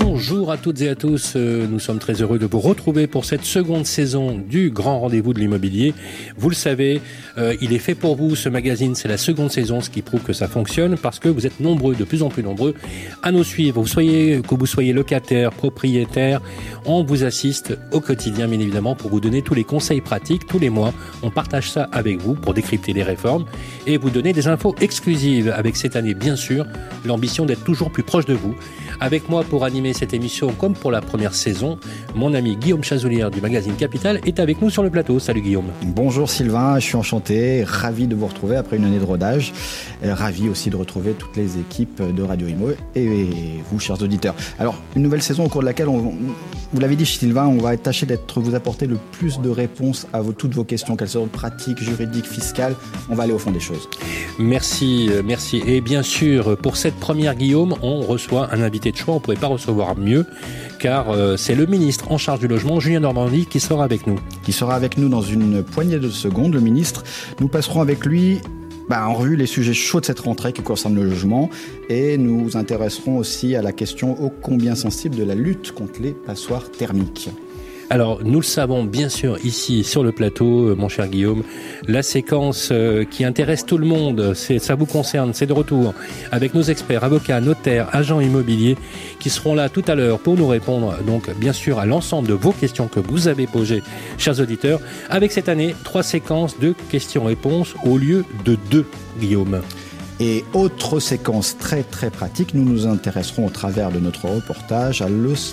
Bonjour à toutes et à tous, euh, nous sommes très heureux de vous retrouver pour cette seconde saison du Grand Rendez-vous de l'immobilier. Vous le savez, euh, il est fait pour vous, ce magazine, c'est la seconde saison, ce qui prouve que ça fonctionne parce que vous êtes nombreux, de plus en plus nombreux, à nous suivre. Vous soyez, que vous soyez locataire, propriétaire, on vous assiste au quotidien, bien évidemment, pour vous donner tous les conseils pratiques. Tous les mois, on partage ça avec vous pour décrypter les réformes et vous donner des infos exclusives avec cette année, bien sûr, l'ambition d'être toujours plus proche de vous. Avec moi pour animer cette émission comme pour la première saison, mon ami Guillaume Chazoulière du magazine Capital est avec nous sur le plateau. Salut Guillaume. Bonjour Sylvain, je suis enchanté, ravi de vous retrouver après une année de rodage. Euh, ravi aussi de retrouver toutes les équipes de Radio Imo et vous, chers auditeurs. Alors, une nouvelle saison au cours de laquelle, on, vous l'avez dit Sylvain, on va tâcher d'être vous apporter le plus de réponses à toutes vos questions, qu'elles soient pratiques, juridiques, fiscales. On va aller au fond des choses. Merci, euh, merci. Et bien sûr, pour cette première Guillaume, on reçoit un invité choix. On ne pouvait pas recevoir mieux, car euh, c'est le ministre en charge du logement, Julien Normandie, qui sera avec nous. Qui sera avec nous dans une poignée de secondes, le ministre. Nous passerons avec lui bah, en revue les sujets chauds de cette rentrée qui concernent le logement et nous intéresserons aussi à la question ô combien sensible de la lutte contre les passoires thermiques. Alors, nous le savons bien sûr ici sur le plateau, euh, mon cher Guillaume, la séquence euh, qui intéresse tout le monde, ça vous concerne, c'est de retour avec nos experts, avocats, notaires, agents immobiliers qui seront là tout à l'heure pour nous répondre donc bien sûr à l'ensemble de vos questions que vous avez posées, chers auditeurs, avec cette année trois séquences de questions-réponses au lieu de deux, Guillaume. Et autre séquence très très pratique, nous nous intéresserons au travers de notre reportage à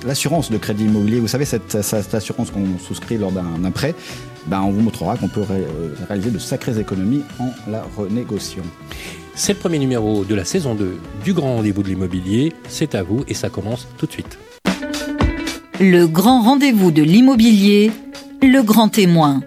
l'assurance de crédit immobilier. Vous savez, cette, assurance qu'on souscrit lors d'un prêt, ben on vous montrera qu'on peut euh, réaliser de sacrées économies en la renégociant. C'est le premier numéro de la saison 2 du Grand Rendez-vous de l'immobilier. C'est à vous et ça commence tout de suite. Le Grand Rendez-vous de l'immobilier, le grand témoin.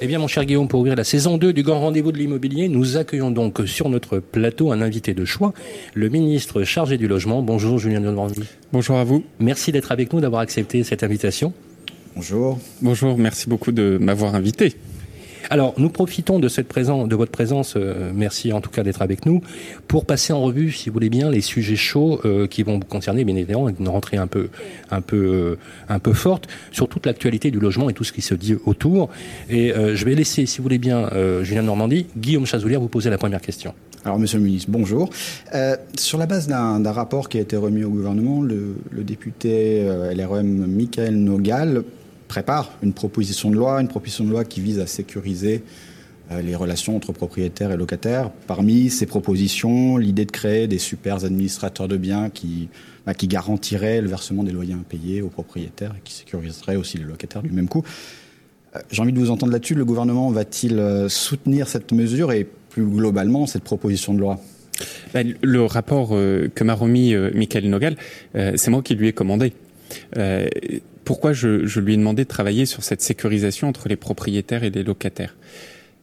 Eh bien, mon cher Guillaume, pour ouvrir la saison 2 du Grand Rendez-vous de l'immobilier, nous accueillons donc sur notre plateau un invité de choix, le ministre chargé du logement. Bonjour, Julien Normandie. Bonjour à vous. Merci d'être avec nous, d'avoir accepté cette invitation. Bonjour. Bonjour, merci beaucoup de m'avoir invité. Alors, nous profitons de, cette présence, de votre présence, euh, merci en tout cas d'être avec nous, pour passer en revue, si vous voulez bien, les sujets chauds euh, qui vont vous concerner, bien évidemment, une rentrée un peu, un peu, euh, un peu forte sur toute l'actualité du logement et tout ce qui se dit autour. Et je vais laisser, si vous voulez bien, Julien Normandie, Guillaume Chazoulière vous poser la première question. Alors, Monsieur le Ministre, bonjour. sur la base d'un rapport qui a été remis au gouvernement, le, le député LRM Michael Nogal prépare une proposition de loi, une proposition de loi qui vise à sécuriser euh, les relations entre propriétaires et locataires. Parmi ces propositions, l'idée de créer des super administrateurs de biens qui, bah, qui garantiraient le versement des loyers impayés aux propriétaires et qui sécuriseraient aussi les locataires du même coup. Euh, j'ai envie de vous entendre là-dessus. Le gouvernement va-t-il euh, soutenir cette mesure et plus globalement cette proposition de loi? Ben, Le rapport que m'a remis Michael Nogal, c'est moi qui lui ai commandé pourquoi je, lui ai demandé de travailler sur cette sécurisation entre les propriétaires et les locataires?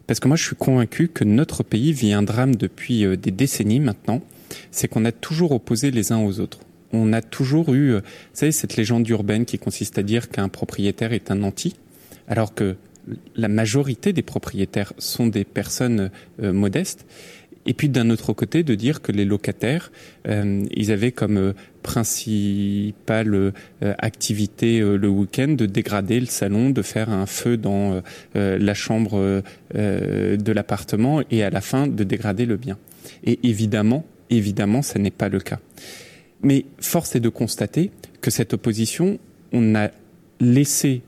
Parce que moi, je suis convaincu que notre pays vit un drame depuis euh, des décennies maintenant. C'est qu'on a toujours opposé les uns aux autres. On a toujours eu, euh, savez, cette légende urbaine qui consiste à dire qu'un propriétaire est un anti, alors que la majorité des propriétaires sont des personnes euh, modestes. Et puis d'un autre côté, de dire que les locataires, euh, ils avaient comme euh, principale euh, activité le week-end de dégrader le salon, de faire un feu dans la chambre de l'appartement et à la fin de dégrader le bien. Et évidemment, évidemment, ça n'est pas le cas. Mais force est de constater que cette opposition, on a laissé,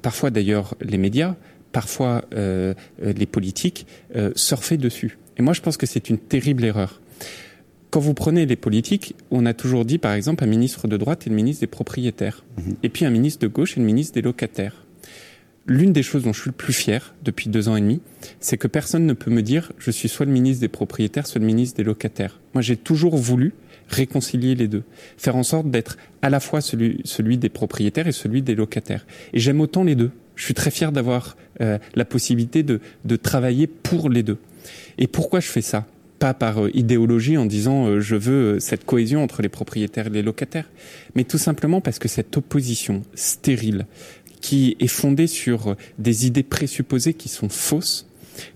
parfois d'ailleurs les médias, parfois les politiques, surfer dessus. Et moi, je pense que c'est une terrible erreur. Quand vous prenez les politiques, on a toujours dit, par exemple, un ministre de droite et le ministre des propriétaires, mhm. et puis un ministre de gauche et le ministre des locataires. L'une des choses dont je suis le plus fier depuis deux ans et demi, c'est que personne ne peut me dire je suis soit le ministre des propriétaires, soit le ministre des locataires. Moi, j'ai toujours voulu réconcilier les deux, faire en sorte d'être à la fois celui, celui des propriétaires et celui des locataires. Et j'aime autant les deux. Je suis très fier d'avoir euh, la possibilité de, de travailler pour les deux. Et pourquoi je fais ça? Pas par idéologie en disant je veux cette cohésion entre les propriétaires et les locataires, mais tout simplement parce que cette opposition stérile qui est fondée sur des idées présupposées qui sont fausses,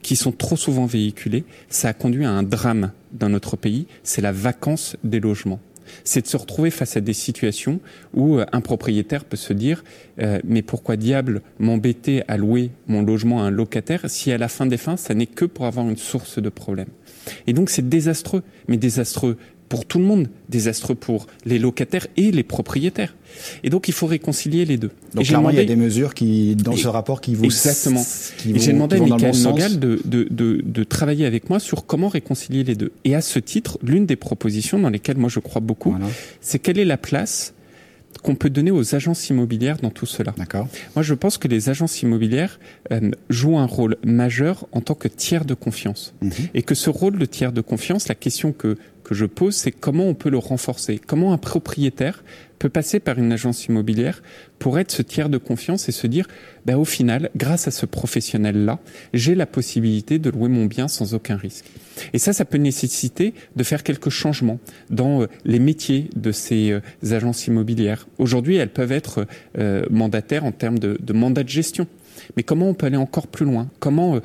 qui sont trop souvent véhiculées, ça a conduit à un drame dans notre pays, c'est la vacance des logements c'est de se retrouver face à des situations où euh, un propriétaire peut se dire euh, mais pourquoi diable m'embêter à louer mon logement à un locataire si à la fin des fins ça n'est que pour avoir une source de problème? Et donc c'est désastreux mais désastreux pour tout le monde, désastreux pour les locataires et les propriétaires. Et donc il faut réconcilier les deux. Donc clairement, il y a des mesures qui, dans ce rapport qui vous exactement. et j'ai demandé à Michael Nogal de, de, de, de, travailler avec moi sur comment réconcilier les deux. Et à ce titre, l'une des propositions dans lesquelles moi je crois beaucoup, c'est quelle est la place qu'on peut donner aux agences immobilières dans tout cela? D'accord. Moi, je pense que les agences immobilières euh, jouent un rôle majeur en tant que tiers de confiance. Mhm. Et que ce rôle de tiers de confiance, la question que que je pose, c'est comment on peut le renforcer. Comment un propriétaire peut passer par une agence immobilière pour être ce tiers de confiance et se dire, ben, au final, grâce à ce professionnel-là, j'ai la possibilité de louer mon bien sans aucun risque. Et ça, ça peut nécessiter de faire quelques changements dans euh, les métiers de ces euh, agences immobilières. Aujourd'hui, elles peuvent être euh, mandataires en termes de, de mandat de gestion. Mais comment on peut aller encore plus loin? Comment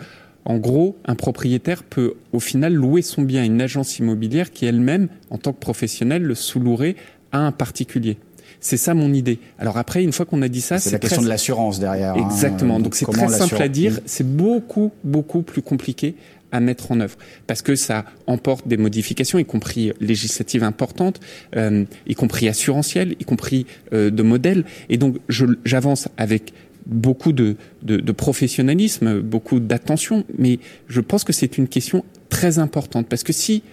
en gros, un propriétaire peut au final louer son bien à une agence immobilière qui elle-même, en tant que professionnelle, le sous-louerait à un particulier. C'est ça mon idée. Alors après, une fois qu'on a dit ça, c'est la question de l'assurance derrière. Hein. Exactement. Donc c'est très simple à dire. C'est beaucoup beaucoup plus compliqué à mettre en œuvre parce que ça emporte des modifications, y compris législatives importantes, euh, y compris assurantielles, y compris euh, de modèles. Et donc j'avance avec beaucoup de, de, professionnalisme, beaucoup d'attention, mais je pense que c'est une question très importante parce que si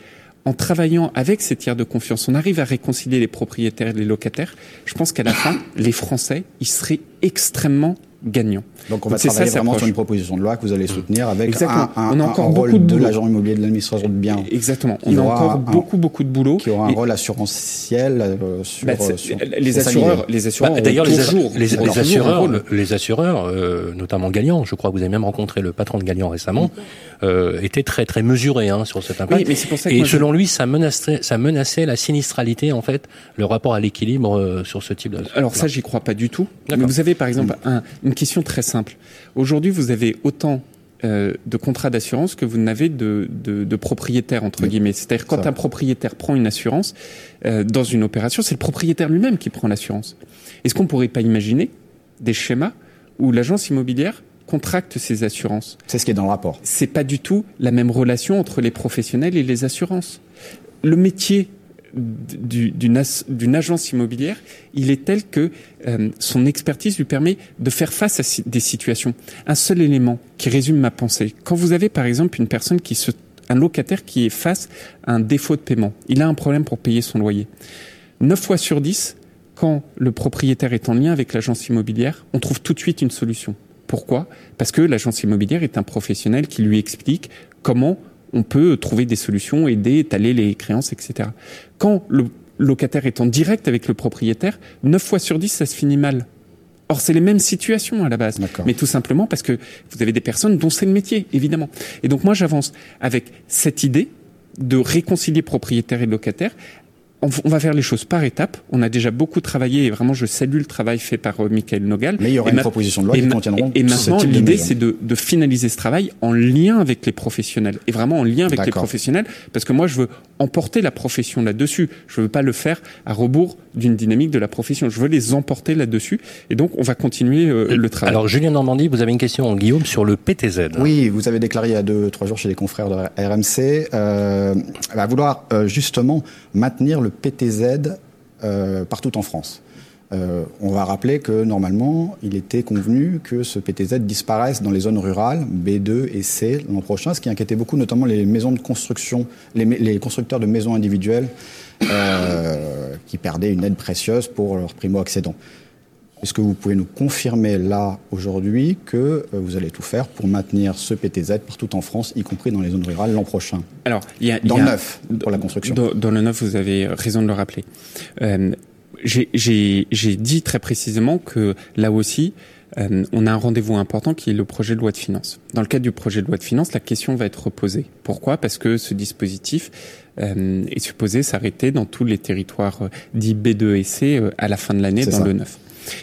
en travaillant avec ces tiers de confiance, on arrive à réconcilier les propriétaires et les locataires, je pense qu'à la fin, les Français, ils seraient extrêmement gagnant. Donc on va travailler vraiment sur une proposition de loi que vous allez soutenir avec un, on a encore beaucoup de, l'agent immobilier de l'administration de biens. Exactement. On a encore beaucoup beaucoup de boulot. Qui aura un rôle assurantiel euh, sur, bah, euh, les, assureurs, les assureurs. Bah, D'ailleurs les, assureurs, les assureurs, euh, notamment Gagnant, je crois que vous avez même rencontré le patron de Gagnant récemment, euh, était très très mesuré hein, sur cet impact. Oui, mais pour ça Et selon lui, ça menaçait, ça menaçait la sinistralité en fait, le rapport à l'équilibre sur ce type. De... Alors ça, j'y crois pas du tout. Mais vous avez par exemple un, une question très simple. Aujourd'hui, vous avez autant euh, de contrats d'assurance que vous n'avez de, de, de, propriétaires entre guillemets. C'est-à-dire quand un propriétaire prend une assurance euh, dans une opération, c'est le propriétaire lui-même qui prend l'assurance. Est-ce qu'on pourrait pas imaginer des schémas où l'agence immobilière contracte ces assurances? C'est ce qui est dans le rapport. C'est pas du tout la même relation entre les professionnels et les assurances. Le métier d'une agence immobilière, il est tel que euh, son expertise lui permet de faire face à des situations. Un seul élément qui résume ma pensée. Quand vous avez par exemple une personne qui se, un locataire qui est face à un défaut de paiement, il a un problème pour payer son loyer. Neuf fois sur dix, quand le propriétaire est en lien avec l'agence immobilière, on trouve tout de suite une solution. Pourquoi? Parce que l'agence immobilière est un professionnel qui lui explique comment on peut trouver des solutions, aider, étaler les créances, etc. Quand le locataire est en direct avec le propriétaire, 9 fois sur 10, ça se finit mal. Or, c'est les mêmes situations à la base. Mais tout simplement parce que vous avez des personnes dont c'est le métier, évidemment. Et donc, moi, j'avance avec cette idée de réconcilier propriétaire et locataire on, va faire les choses par étapes. On a déjà beaucoup travaillé et vraiment je salue le travail fait par euh, Michael Nogal. Mais il y aura une proposition de loi qui contiendront. Et, maintenant, l'idée c'est de, de, finaliser ce travail en lien avec les professionnels et vraiment en lien avec les professionnels parce que moi je veux emporter la profession là-dessus. Je veux pas le faire à rebours d'une dynamique de la profession. Je veux les emporter là-dessus et donc on va continuer euh, le travail. Alors Julien Normandie, vous avez une question Guillaume sur le PTZ. Oui, vous avez déclaré il y a deux trois jours chez les confrères de RMC euh, à vouloir euh, justement maintenir le PTZ euh, partout en France. Euh, on va rappeler que normalement, il était convenu que ce PTZ disparaisse dans les zones rurales B2 et C l'an prochain, ce qui inquiétait beaucoup, notamment les maisons de construction, les, constructeurs de maisons individuelles euh, qui perdaient une aide précieuse pour leurs primo-accédants. Est-ce que vous pouvez nous confirmer là, aujourd'hui, que euh, vous allez tout faire pour maintenir ce PTZ partout en France, y compris dans les zones rurales, l'an prochain? Alors, il y a, dans le neuf, pour la construction. Dans, le neuf, vous avez raison de le rappeler. Euh, J'ai dit très précisément que là aussi, euh, on a un rendez-vous important qui est le projet de loi de finances. Dans le cadre du projet de loi de finances, la question va être reposée. Pourquoi? Parce que ce dispositif euh, est supposé s'arrêter dans tous les territoires dits B2 et C à la fin de l'année dans le 9.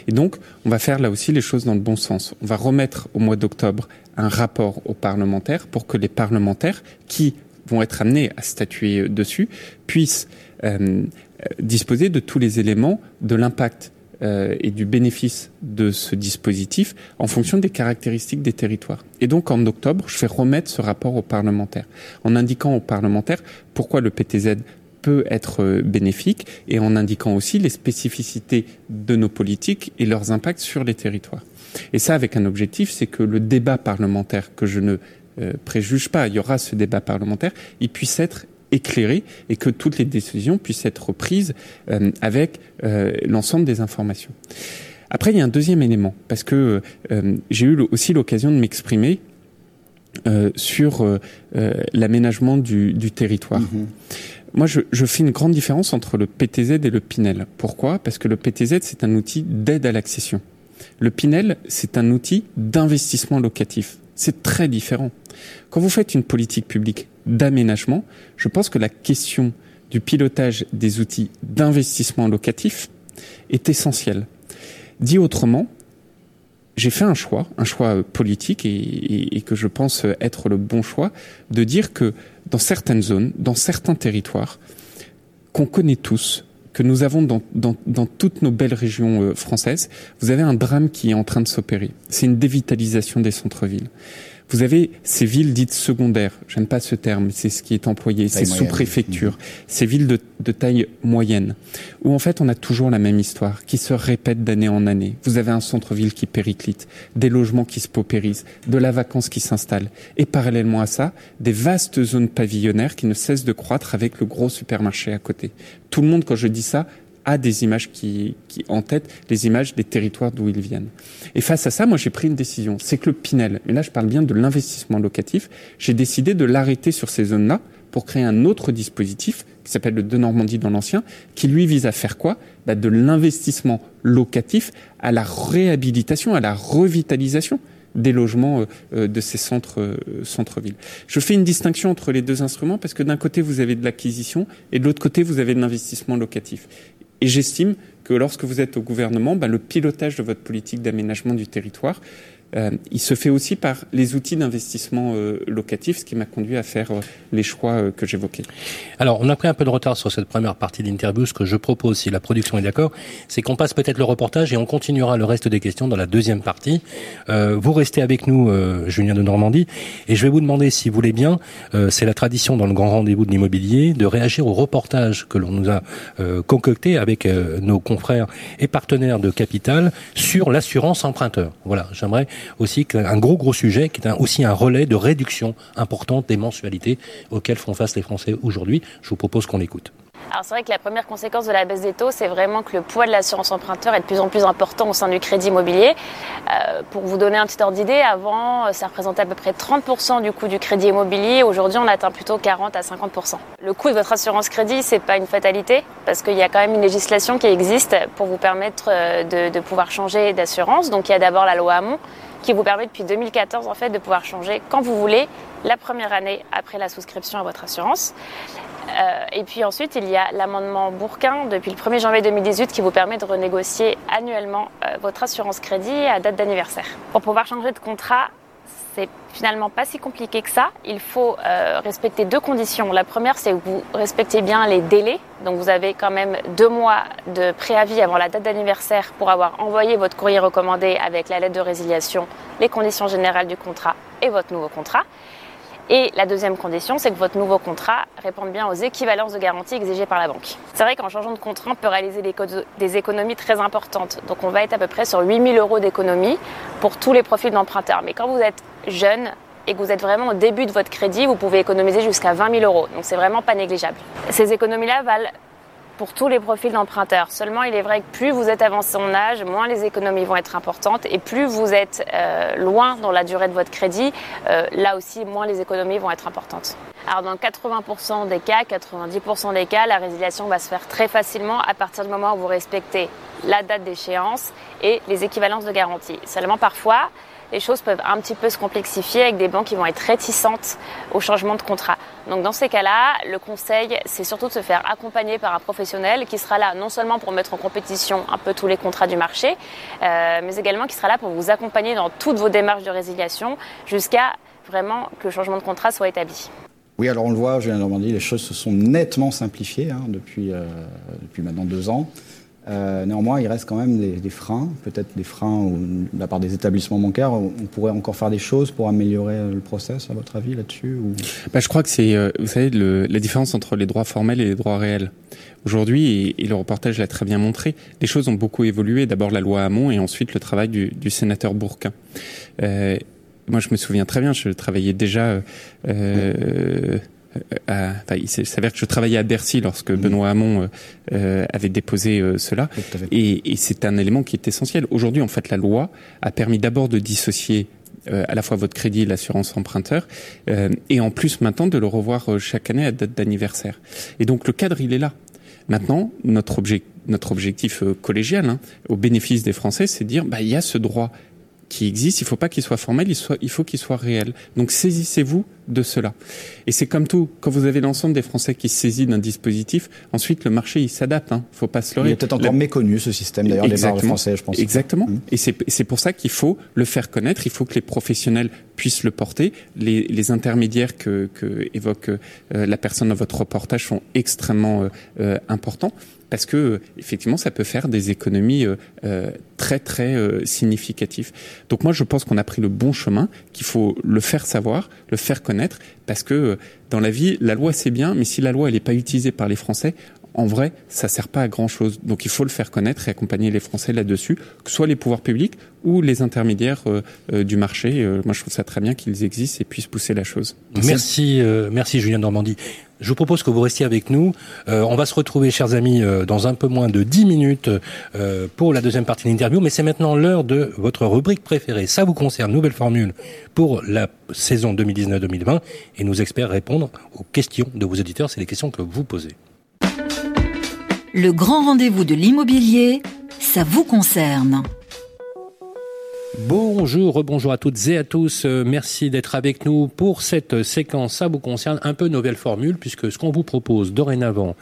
Et donc, on va faire là aussi les choses dans le bon sens. On va remettre au mois d'octobre un rapport aux parlementaires pour que les parlementaires qui vont être amenés à statuer dessus puissent disposer de tous les éléments de l'impact euh, et du bénéfice de ce dispositif en fonction des caractéristiques des territoires. Et donc en octobre, je vais remettre ce rapport aux parlementaires en indiquant aux parlementaires pourquoi le PTZ peut être euh, bénéfique et en indiquant aussi les spécificités de nos politiques et leurs impacts sur les territoires. Et ça avec un objectif, c'est que le débat parlementaire que je ne euh, préjuge pas, il y aura ce débat parlementaire, il puisse être éclairé et que toutes les décisions puissent être prises euh, avec l'ensemble des informations. Après, il y a un deuxième élément, parce que j'ai eu aussi l'occasion de m'exprimer sur l'aménagement du, territoire. Mm-hmm. Moi, je, je, fais une grande différence entre le PTZ et le Pinel. Pourquoi? Parce que le PTZ, c'est un outil d'aide à l'accession. Le Pinel, c'est un outil d'investissement locatif. C'est très différent. Quand vous faites une politique publique d'aménagement, je pense que la question du pilotage des outils d'investissement locatif est essentielle. Dit autrement, j'ai fait un choix, un choix politique et, que je pense être le bon choix, de dire que dans certaines zones, dans certains territoires, qu'on connaît tous, que nous avons dans, toutes nos belles régions euh, françaises, vous avez un drame qui est en train de s'opérer. C'est une dévitalisation des centres-villes. Vous avez ces villes dites secondaires, j'aime pas ce terme, c'est ce qui est employé, ces sous-préfectures, mmh. ces villes de, de, taille moyenne, où en fait on a toujours la même histoire, qui se répète d'année en année. Vous avez un centre-ville qui périclite, des logements qui se paupérisent, de la vacance qui s'installe, et parallèlement à ça, des vastes zones pavillonnaires qui ne cessent de croître avec le gros supermarché à côté. Tout le monde, quand je dis ça, a des images qui, qui en tête, les images des territoires d'où ils viennent. Et face à ça, moi j'ai pris une décision. C'est que le Pinel, mais là je parle bien de l'investissement locatif, j'ai décidé de l'arrêter sur ces zones-là pour créer un autre dispositif qui s'appelle le De Normandie dans l'ancien, qui lui vise à faire quoi? Bah, De l'investissement locatif à la réhabilitation, à la revitalisation des logements euh, euh, de ces centres euh, centres-villes. Je fais une distinction entre les deux instruments parce que d'un côté vous avez de l'acquisition et de l'autre côté vous avez de l'investissement locatif. Et j'estime que lorsque vous êtes au gouvernement, ben, le pilotage de votre politique d'aménagement du territoire, euh, il se fait aussi par les outils d'investissement euh, locatif, ce qui m'a conduit à faire euh, les choix que j'évoquais. Alors, on a pris un peu de retard sur cette première partie d'interview. Ce que je propose, si la production est d'accord, c'est qu'on passe peut-être le reportage et on continuera le reste des questions dans la deuxième partie. vous restez avec nous, Julien de Normandie, et je vais vous demander, si vous voulez bien, c'est la tradition dans le grand rendez-vous de l'immobilier, de réagir au reportage que l'on nous a concocté avec nos confrères et partenaires de Capital sur l'assurance emprunteur. Voilà, j'aimerais aussi un gros gros sujet qui est aussi un relais de réduction importante des mensualités auxquelles font face les Français aujourd'hui. Je vous propose qu'on l'écoute. Alors c'est vrai que la première conséquence de la baisse des taux, c'est vraiment que le poids de l'assurance emprunteur est de plus en plus important au sein du crédit immobilier. Euh, pour vous donner un petit ordre d'idée, avant, ça représentait à peu près 30% du coût du crédit immobilier. Aujourd'hui, on atteint plutôt 40 à 50%. Le coût de votre assurance crédit, c'est pas une fatalité parce qu'il y a quand même une législation qui existe pour vous permettre euh, de, de pouvoir changer d'assurance. Donc il y a d'abord la loi Hamon qui vous permet depuis 2014 en fait de pouvoir changer quand vous voulez la première année après la souscription à votre assurance. Euh, et puis ensuite, il y a l'amendement Bourquin depuis le 1er janvier 2018 qui vous permet de renégocier annuellement euh, votre assurance crédit à date d'anniversaire. Pour pouvoir changer de contrat, c'est finalement pas si compliqué que ça. Il faut euh, respecter deux conditions. La première, c'est que vous respectez bien les délais. Donc vous avez quand même deux mois de préavis avant la date d'anniversaire pour avoir envoyé votre courrier recommandé avec la lettre de résiliation, les conditions générales du contrat et votre nouveau contrat. Et la deuxième condition, c'est que votre nouveau contrat réponde bien aux équivalences de garantie exigées par la banque. C'est vrai qu'en changeant de contrat, on peut réaliser des économies très importantes. Donc on va être à peu près sur 8000 euros d'économie pour tous les profils d'emprunteurs. Mais quand vous êtes jeune et que vous êtes vraiment au début de votre crédit, vous pouvez économiser jusqu'à 20 000 euros. Donc c'est vraiment pas négligeable. Ces économies-là valent pour tous les profils d'emprunteurs. Seulement, il est vrai que plus vous êtes avancé en âge, moins les économies vont être importantes et plus vous êtes euh, loin dans la durée de votre crédit, euh, là aussi, moins les économies vont être importantes. Alors, dans 80% des cas, 90% des cas, la résiliation va se faire très facilement à partir du moment où vous respectez la date d'échéance et les équivalences de garantie. Seulement, parfois, les choses peuvent un petit peu se complexifier avec des banques qui vont être réticentes au changement de contrat. Donc dans ces cas-là, le conseil, c'est surtout de se faire accompagner par un professionnel qui sera là non seulement pour mettre en compétition un peu tous les contrats du marché, euh, mais également qui sera là pour vous accompagner dans toutes vos démarches de résiliation jusqu'à vraiment que le changement de contrat soit établi. Oui, alors on le voit, Julien Normandie, les choses se sont nettement simplifiées hein, euh, depuis maintenant deux ans. Euh, néanmoins, il reste quand même des, freins, peut-être des freins de la part des établissements bancaires. On pourrait encore faire des choses pour améliorer le process, à votre avis, là-dessus ou... bah, Je crois que c'est, euh, vous savez, le, la différence entre les droits formels et les droits réels. Aujourd'hui, et, le reportage l'a très bien montré, les choses ont beaucoup évolué. D'abord la loi Hamon et ensuite le travail du, du sénateur Bourquin. Euh, moi, je me souviens très bien, je travaillais déjà... Euh, euh, enfin, il s'avère que je travaillais à Bercy lorsque Benoît Hamon euh, euh, avait déposé cela, et, et c'est un élément qui est essentiel. Aujourd'hui, en fait, la loi a permis d'abord de dissocier à la fois votre crédit et l'assurance emprunteur, et en plus maintenant de le revoir chaque année à date d'anniversaire. Et donc le cadre, il est là. Maintenant, notre, objectif, notre objectif collégial, hein, au bénéfice des Français, c'est de dire, bah, il y a ce droit qui existe, il faut pas qu'il soit formel, il, soit, il faut qu'il soit réel. Donc saisissez-vous de cela. Et c'est comme tout, quand vous avez l'ensemble des Français qui se saisissent d'un dispositif, ensuite le marché il s'adapte, hein, faut pas se leurrer. Il est peut-être encore méconnu ce système d'ailleurs des Français, je pense. Exactement. Mmh. Et c'est pour ça qu'il faut le faire connaître, il faut que les professionnels puissent le porter. Les, les intermédiaires que, que évoque euh, la personne dans votre reportage sont extrêmement euh, euh importants parce que effectivement ça peut faire des économies euh, euh, très très euh, significatives. Donc moi je pense qu'on a pris le bon chemin, qu'il faut le faire savoir, le faire connaître, parce que dans la vie la loi c'est bien, mais si la loi elle n'est pas utilisée par les Français, en vrai, ça sert pas à grand chose. Donc il faut le faire connaître et accompagner les Français là-dessus, que ce soit les pouvoirs publics ou les intermédiaires du marché. moi, je trouve ça très bien qu'ils existent et puissent pousser la chose. Merci, merci Julien Normandie. Je vous propose que vous restiez avec nous. Euh, on va se retrouver, chers amis, euh, dans un peu moins de 10 minutes euh, pour la deuxième partie de l'interview. Mais c'est maintenant l'heure de votre rubrique préférée. Ça vous concerne, nouvelle formule pour la saison 2019-2020. Et nos experts répondre aux questions de vos auditeurs. C'est les questions que vous posez. Le grand rendez-vous de l'immobilier, ça vous concerne. Bonjour, rebonjour à toutes et à tous. Euh, merci d'être avec nous pour cette séquence. Ça vous concerne un peu nouvelle formule puisque ce qu'on vous propose dorénavant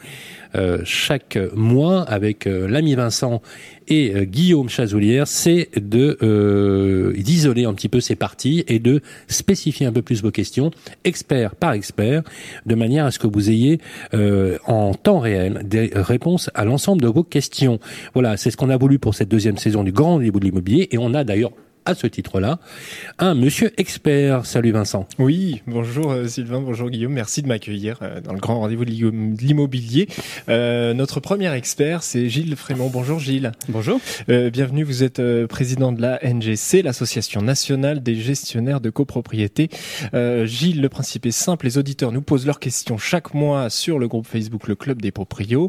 euh, chaque mois avec euh, l'ami Vincent et Guillaume Chazoulière, c'est de d'isoler un petit peu ces parties et de spécifier un peu plus vos questions, expert par expert, de manière à ce que vous ayez en temps réel des réponses à l'ensemble de vos questions. Voilà, c'est ce qu'on a voulu pour cette deuxième saison du Grand Rendez-vous de l'immobilier et on a d'ailleurs à ce titre-là un monsieur expert. Salut Vincent. Oui, bonjour euh, Sylvain, bonjour Guillaume, merci de m'accueillir euh, dans le grand rendez-vous de l'immobilier. Euh, notre premier expert, c'est Gilles Frémont. Bonjour Gilles. Bonjour. Euh, bienvenue, vous êtes président de la NGC, l'Association nationale des gestionnaires de copropriété. Gilles, le principe est simple, les auditeurs nous posent leurs questions chaque mois sur le groupe Facebook Le Club des Proprios,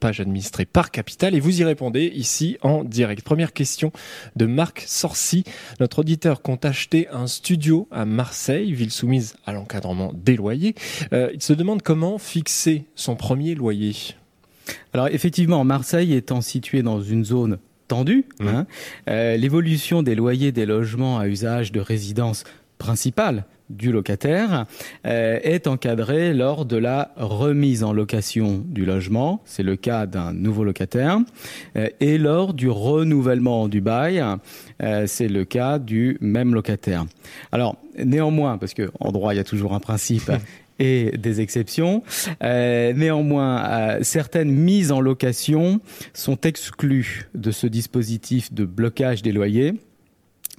page administrée par Capital, et vous y répondez ici en direct. Première question de Marc Sorcy notre auditeur compte acheter un studio à Marseille, ville soumise à l'encadrement des loyers. Euh, il se demande comment fixer son premier loyer. Alors effectivement, Marseille étant située dans une zone tendue, mmh. hein, euh, l'évolution des loyers des logements à usage de résidence principale du locataire euh, est encadré lors de la remise en location du logement, c'est le cas d'un nouveau locataire, euh, et lors du renouvellement du bail, euh, c'est le cas du même locataire. Alors néanmoins, parce que en droit il y a toujours un principe. et des exceptions. néanmoins, certaines mises en location sont exclues de ce dispositif de blocage des loyers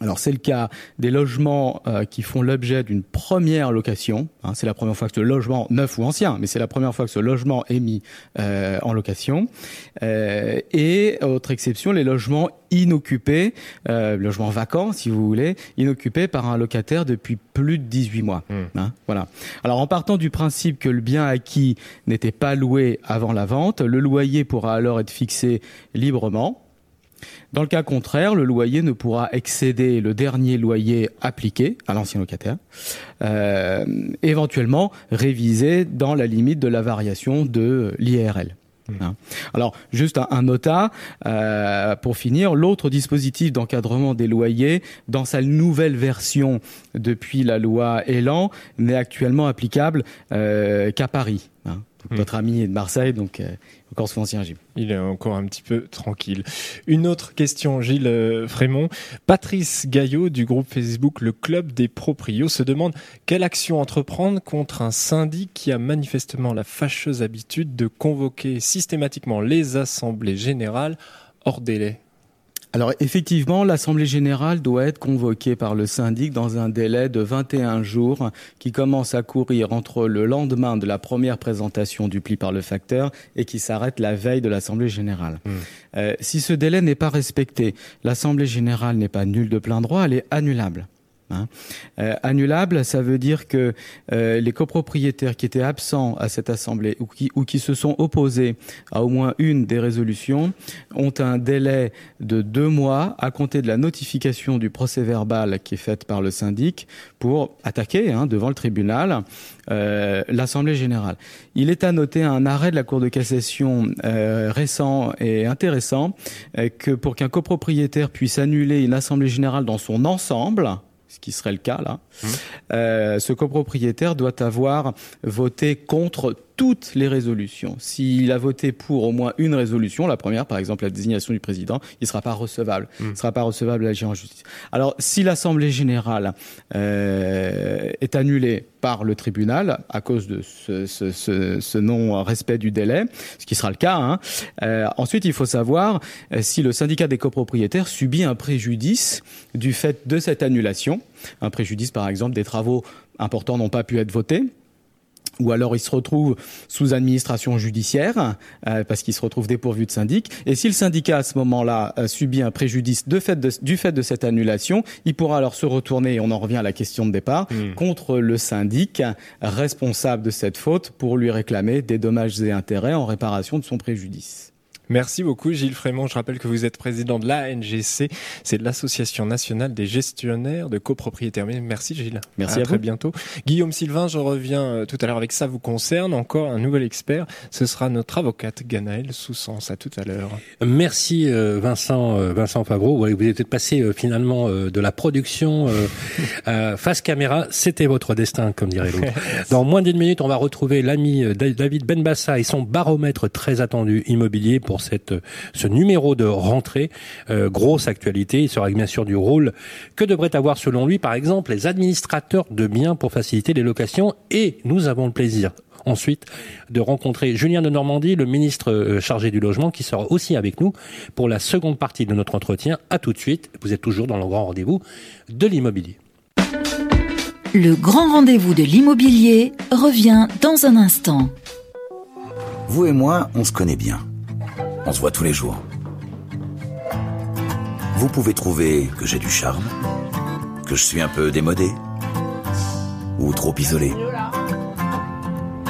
Alors c'est le cas des logements euh, qui font l'objet d'une première location. Hein, c'est la première fois que ce logement neuf ou ancien, mais c'est la première fois que ce logement est mis euh, en location. Euh, et autre exception, les logements inoccupés, logements vacants si vous voulez, inoccupés par un locataire depuis plus de 18 mois. Hmm. Hein, voilà. Alors en partant du principe que le bien acquis n'était pas loué avant la vente, le loyer pourra alors être fixé librement dans le cas contraire, le loyer ne pourra excéder le dernier loyer appliqué à l'ancien locataire, euh, éventuellement révisé dans la limite de la variation de l'IRL. Mmh. Hein. Alors, juste un, nota euh, pour finir. L'autre dispositif d'encadrement des loyers, dans sa nouvelle version depuis la loi Elan, n'est actuellement applicable euh, qu'à Paris. Hein. Votre ami est de Marseille, donc euh, encore son ancien Gilles. Il est encore un petit peu tranquille. Une autre question, Gilles euh, Frémont. Patrice Gaillot du groupe Facebook Le Club des Proprios se demande quelle action entreprendre contre un syndic qui a manifestement la fâcheuse habitude de convoquer systématiquement les assemblées générales hors délai. Alors effectivement, l'Assemblée générale doit être convoquée par le syndic dans un délai de 21 jours qui commence à courir entre le lendemain de la première présentation du pli par le facteur et qui s'arrête la veille de l'Assemblée générale. Hmm. Euh, si ce délai n'est pas respecté, l'Assemblée générale n'est pas nulle de plein droit, elle est annulable. Hein. Euh, annulable, ça veut dire que euh, les copropriétaires qui étaient absents à cette assemblée ou qui, se sont opposés à au moins une des résolutions ont un délai de deux mois à compter de la notification du procès verbal qui est faite par le syndic pour attaquer hein, devant le tribunal euh, l'Assemblée générale. Il est à noter un arrêt de la Cour de cassation récent et intéressant que pour qu'un copropriétaire puisse annuler une Assemblée générale dans son ensemble, ce qui serait le cas là, mmh. euh, ce copropriétaire doit avoir voté contre toutes les résolutions. S'il a voté pour au moins une résolution, la première par exemple la désignation du président, il ne sera pas recevable. Mmh. Il ne sera pas recevable à l'agir en justice. Alors si l'Assemblée générale euh, est annulée par le tribunal à cause de ce, ce, ce, ce non-respect du délai, ce qui sera le cas. Hein. Euh, ensuite, il faut savoir euh, si le syndicat des copropriétaires subit un préjudice du fait de cette annulation, un préjudice par exemple des travaux importants n'ont pas pu être votés ou alors il se retrouve sous administration judiciaire euh, parce qu'il se retrouve dépourvu de syndic. Et si le syndicat à ce moment-là euh, subit un préjudice de fait du fait de cette annulation, il pourra alors se retourner, et on en revient à la question de départ, hmm. contre le syndic responsable de cette faute pour lui réclamer des dommages et intérêts en réparation de son préjudice. Merci beaucoup Gilles Frémont. Je rappelle que vous êtes président de l'ANGC, c'est l'Association nationale des gestionnaires de copropriétaires. Merci Gilles. Merci à, très bientôt. Guillaume Sylvain, je reviens euh, tout à l'heure avec ça vous concerne. Encore un nouvel expert. Ce sera notre avocate Ganaël Soussens. À tout à l'heure. Merci euh, Vincent euh, Vincent Favreau. Vous êtes passé finalement de la production face caméra. C'était votre destin, comme dirait l'autre. Dans moins d'une minute, on va retrouver l'ami David Benbassa et son baromètre très attendu immobilier pour cette, ce numéro de rentrée. Euh, grosse actualité. Il sera bien sûr du rôle que devraient avoir selon lui, par exemple, les administrateurs de biens pour faciliter les locations. Et nous avons le plaisir ensuite de rencontrer Julien de Normandie, le ministre euh, chargé du logement, qui sera aussi avec nous pour la seconde partie de notre entretien. À tout de suite. Vous êtes toujours dans le grand rendez-vous de l'immobilier. Le grand rendez-vous de l'immobilier revient dans un instant. Vous et moi, on se connaît bien. On se voit tous les jours. Vous pouvez trouver que j'ai du charme, que je suis un peu démodé, ou trop isolé.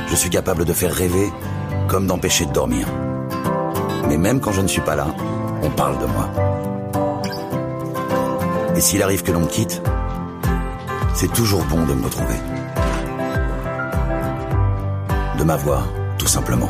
Je suis capable de faire rêver comme d'empêcher de dormir. Mais même quand je ne suis pas là, on parle de moi. Et s'il arrive que l'on me quitte, c'est toujours bon de me retrouver. De m'avoir, tout simplement.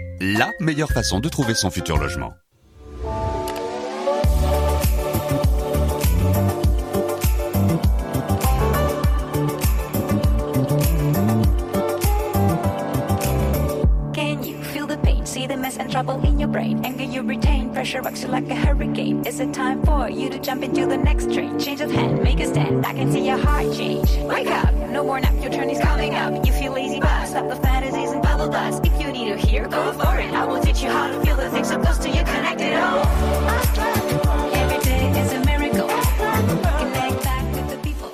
la meilleure façon de trouver son futur logement your brain, anger you retain, pressure rocks you like a hurricane. Is it time for you to jump into the next train? Change of hand, make a stand, I can see your heart change. Wake up, no more nap, your turn is coming up. You feel lazy, but stop the fantasies and bubble dust. If you need to hear, go for it. I will teach you how to feel the things so close to you, connect it all. Every day is a miracle. Connect back with the people.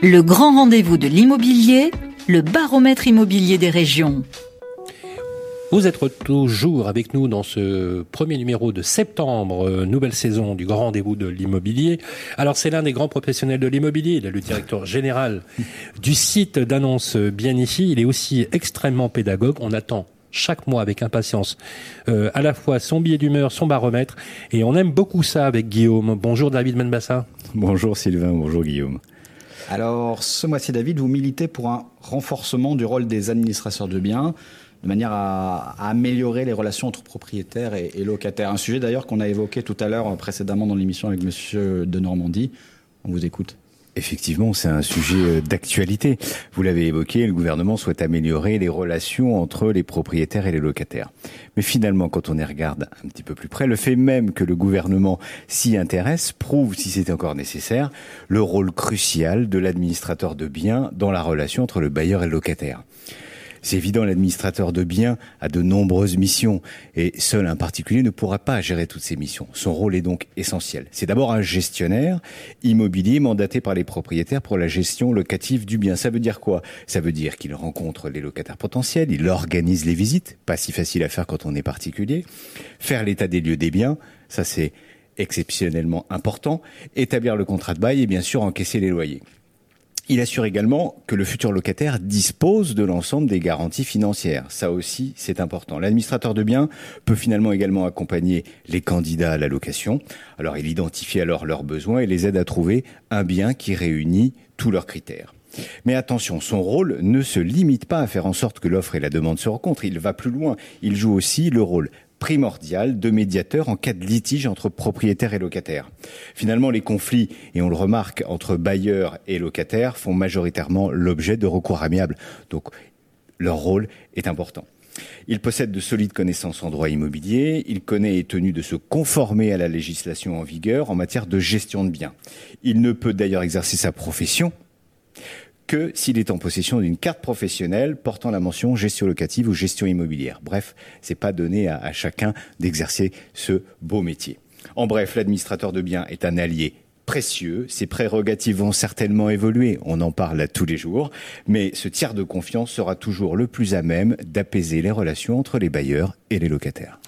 Le grand rendez-vous de l'immobilier, le baromètre immobilier des régions. Vous êtes toujours avec nous dans ce premier numéro de septembre, euh, nouvelle saison du grand rendez-vous de l'immobilier. Alors c'est l'un des grands professionnels de l'immobilier, il est le directeur général du site d'annonce Bien ici, il est aussi extrêmement pédagogue, on attend chaque mois avec impatience euh, à la fois son billet d'humeur, son baromètre, et on aime beaucoup ça avec Guillaume. Bonjour David Menbassa. Bonjour Sylvain, bonjour Guillaume. Alors, ce mois-ci, David, vous militez pour un renforcement du rôle des administrateurs de biens, de manière à, améliorer les relations entre propriétaires et, locataires. Un sujet d'ailleurs qu'on a évoqué tout à l'heure précédemment dans l'émission avec Monsieur de Normandie. On vous écoute. Effectivement, c'est un sujet euh, d'actualité. Vous l'avez évoqué, le gouvernement souhaite améliorer les relations entre les propriétaires et les locataires. Mais finalement, quand on y regarde un petit peu plus près, le fait même que le gouvernement s'y intéresse prouve, si c'est encore nécessaire, le rôle crucial de l'administrateur de biens dans la relation entre le bailleur et le locataire. C'est évident, l'administrateur de biens a de nombreuses missions et seul un particulier ne pourra pas gérer toutes ces missions. Son rôle est donc essentiel. C'est d'abord un gestionnaire immobilier mandaté par les propriétaires pour la gestion locative du bien. Ça veut dire quoi? Ça veut dire qu'il rencontre les locataires potentiels, il organise les visites, pas si facile à faire quand on est particulier, faire l'état des lieux des biens, ça c'est exceptionnellement important, établir le contrat de bail et bien sûr encaisser les loyers. Il assure également que le futur locataire dispose de l'ensemble des garanties financières. Ça aussi, c'est important. L'administrateur de biens peut finalement également accompagner les candidats à la location. Alors, il identifie alors leurs besoins et les aide à trouver un bien qui réunit tous leurs critères. Mais attention, son rôle ne se limite pas à faire en sorte que l'offre et la demande se rencontrent. Il va plus loin. Il joue aussi le rôle primordial de médiateur en cas de litige entre propriétaires et locataires. Finalement, les conflits, et on le remarque, entre bailleurs et locataires font majoritairement l'objet de recours amiables. Donc, leur rôle est important. Il possède de solides connaissances en droit immobilier, il connaît et est tenu de se conformer à la législation en vigueur en matière de gestion de biens. Il ne peut d'ailleurs exercer sa profession que s'il est en possession d'une carte professionnelle portant la mention gestion locative ou gestion immobilière. Bref, c'est pas donné à, chacun d'exercer ce beau métier. En bref, l'administrateur de biens est un allié précieux. Ses prérogatives vont certainement évoluer. On en parle à tous les jours. Mais ce tiers de confiance sera toujours le plus à même d'apaiser les relations entre les bailleurs et les locataires.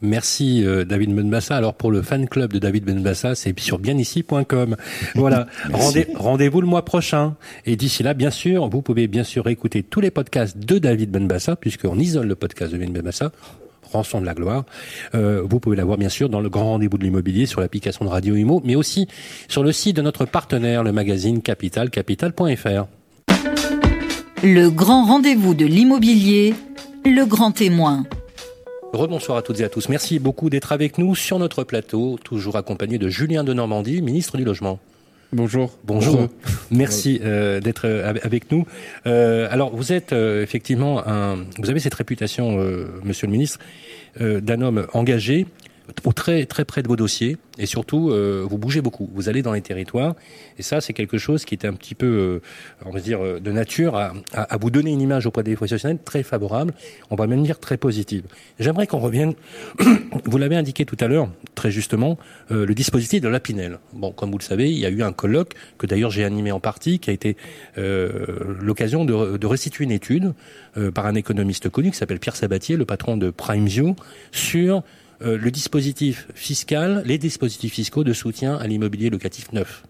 Merci euh, David Benbassa. Alors pour le fan club de David Benbassa, c'est sur bienici.com. Voilà. Rendez, rendez-vous le mois prochain. Et d'ici là, bien sûr, vous pouvez bien sûr écouter tous les podcasts de David Benbassa, puisqu'on isole le podcast de David Benbassa rançon de la gloire. Euh, vous pouvez la voir bien sûr dans le grand rendez-vous de l'immobilier sur l'application de Radio Imo, mais aussi sur le site de notre partenaire, le magazine Capital, capital.fr. Le grand rendez-vous de l'immobilier, le grand témoin. Rebonsoir à toutes et à tous. Merci beaucoup d'être avec nous sur notre plateau, toujours accompagné de Julien de Normandie, ministre du Logement. Bonjour. Bonjour. Merci euh, d'être euh, avec nous. Euh, alors, vous êtes euh, effectivement un. Vous avez cette réputation, euh, Monsieur le Ministre, euh, d'un homme engagé, au très très près de vos dossiers, et surtout, euh, vous bougez beaucoup. Vous allez dans les territoires, et ça, c'est quelque chose qui est un petit peu, euh, on va dire, euh, de nature à, à, à vous donner une image auprès des professionnels très favorable. On va même dire très positive. J'aimerais qu'on revienne. vous l'avez indiqué tout à l'heure, très justement, euh, le dispositif de l'Apinel. Bon, comme vous le savez, il y a eu un colloque que d'ailleurs j'ai animé en partie, qui a été euh, l'occasion de, de restituer une étude euh, par un économiste connu qui s'appelle Pierre Sabatier, le patron de PrimeView, sur le dispositif fiscal, les dispositifs fiscaux de soutien à l'immobilier locatif neuf.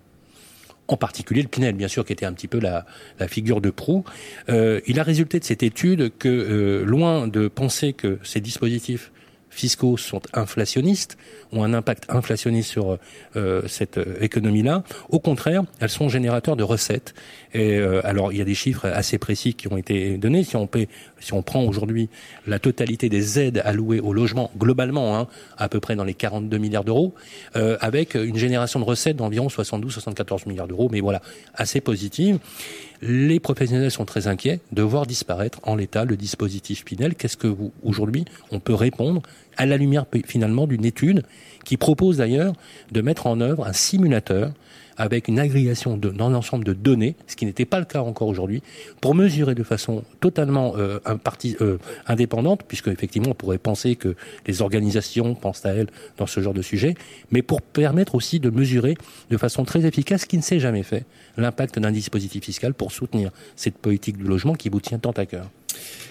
En particulier le Pinel, bien sûr, qui était un petit peu la, la figure de proue. Euh, il a résulté de cette étude que, euh, loin de penser que ces dispositifs fiscaux sont inflationnistes, ont un impact inflationniste sur euh, cette euh, économie-là. Au contraire, elles sont générateurs de recettes. Et euh, alors, il y a des chiffres assez précis qui ont été donnés. Si on, paie, si on prend aujourd'hui la totalité des aides allouées au logement, globalement, hein, à peu près dans les 42 milliards d'euros, euh, avec une génération de recettes d'environ 72-74 milliards d'euros, mais voilà, assez positive. Les professionnels sont très inquiets de voir disparaître en l'état le dispositif Pinel. Qu'est-ce que vous, aujourd'hui, on peut répondre à la lumière finalement d'une étude qui propose d'ailleurs de mettre en œuvre un simulateur avec une agrégation d'un ensemble de données, ce qui n'était pas le cas encore aujourd'hui, pour mesurer de façon totalement euh, euh, indépendante, puisque effectivement on pourrait penser que les organisations pensent à elles dans ce genre de sujet, mais pour permettre aussi de mesurer de façon très efficace, ce qui ne s'est jamais fait, l'impact d'un dispositif fiscal pour soutenir cette politique du logement qui vous tient tant à cœur.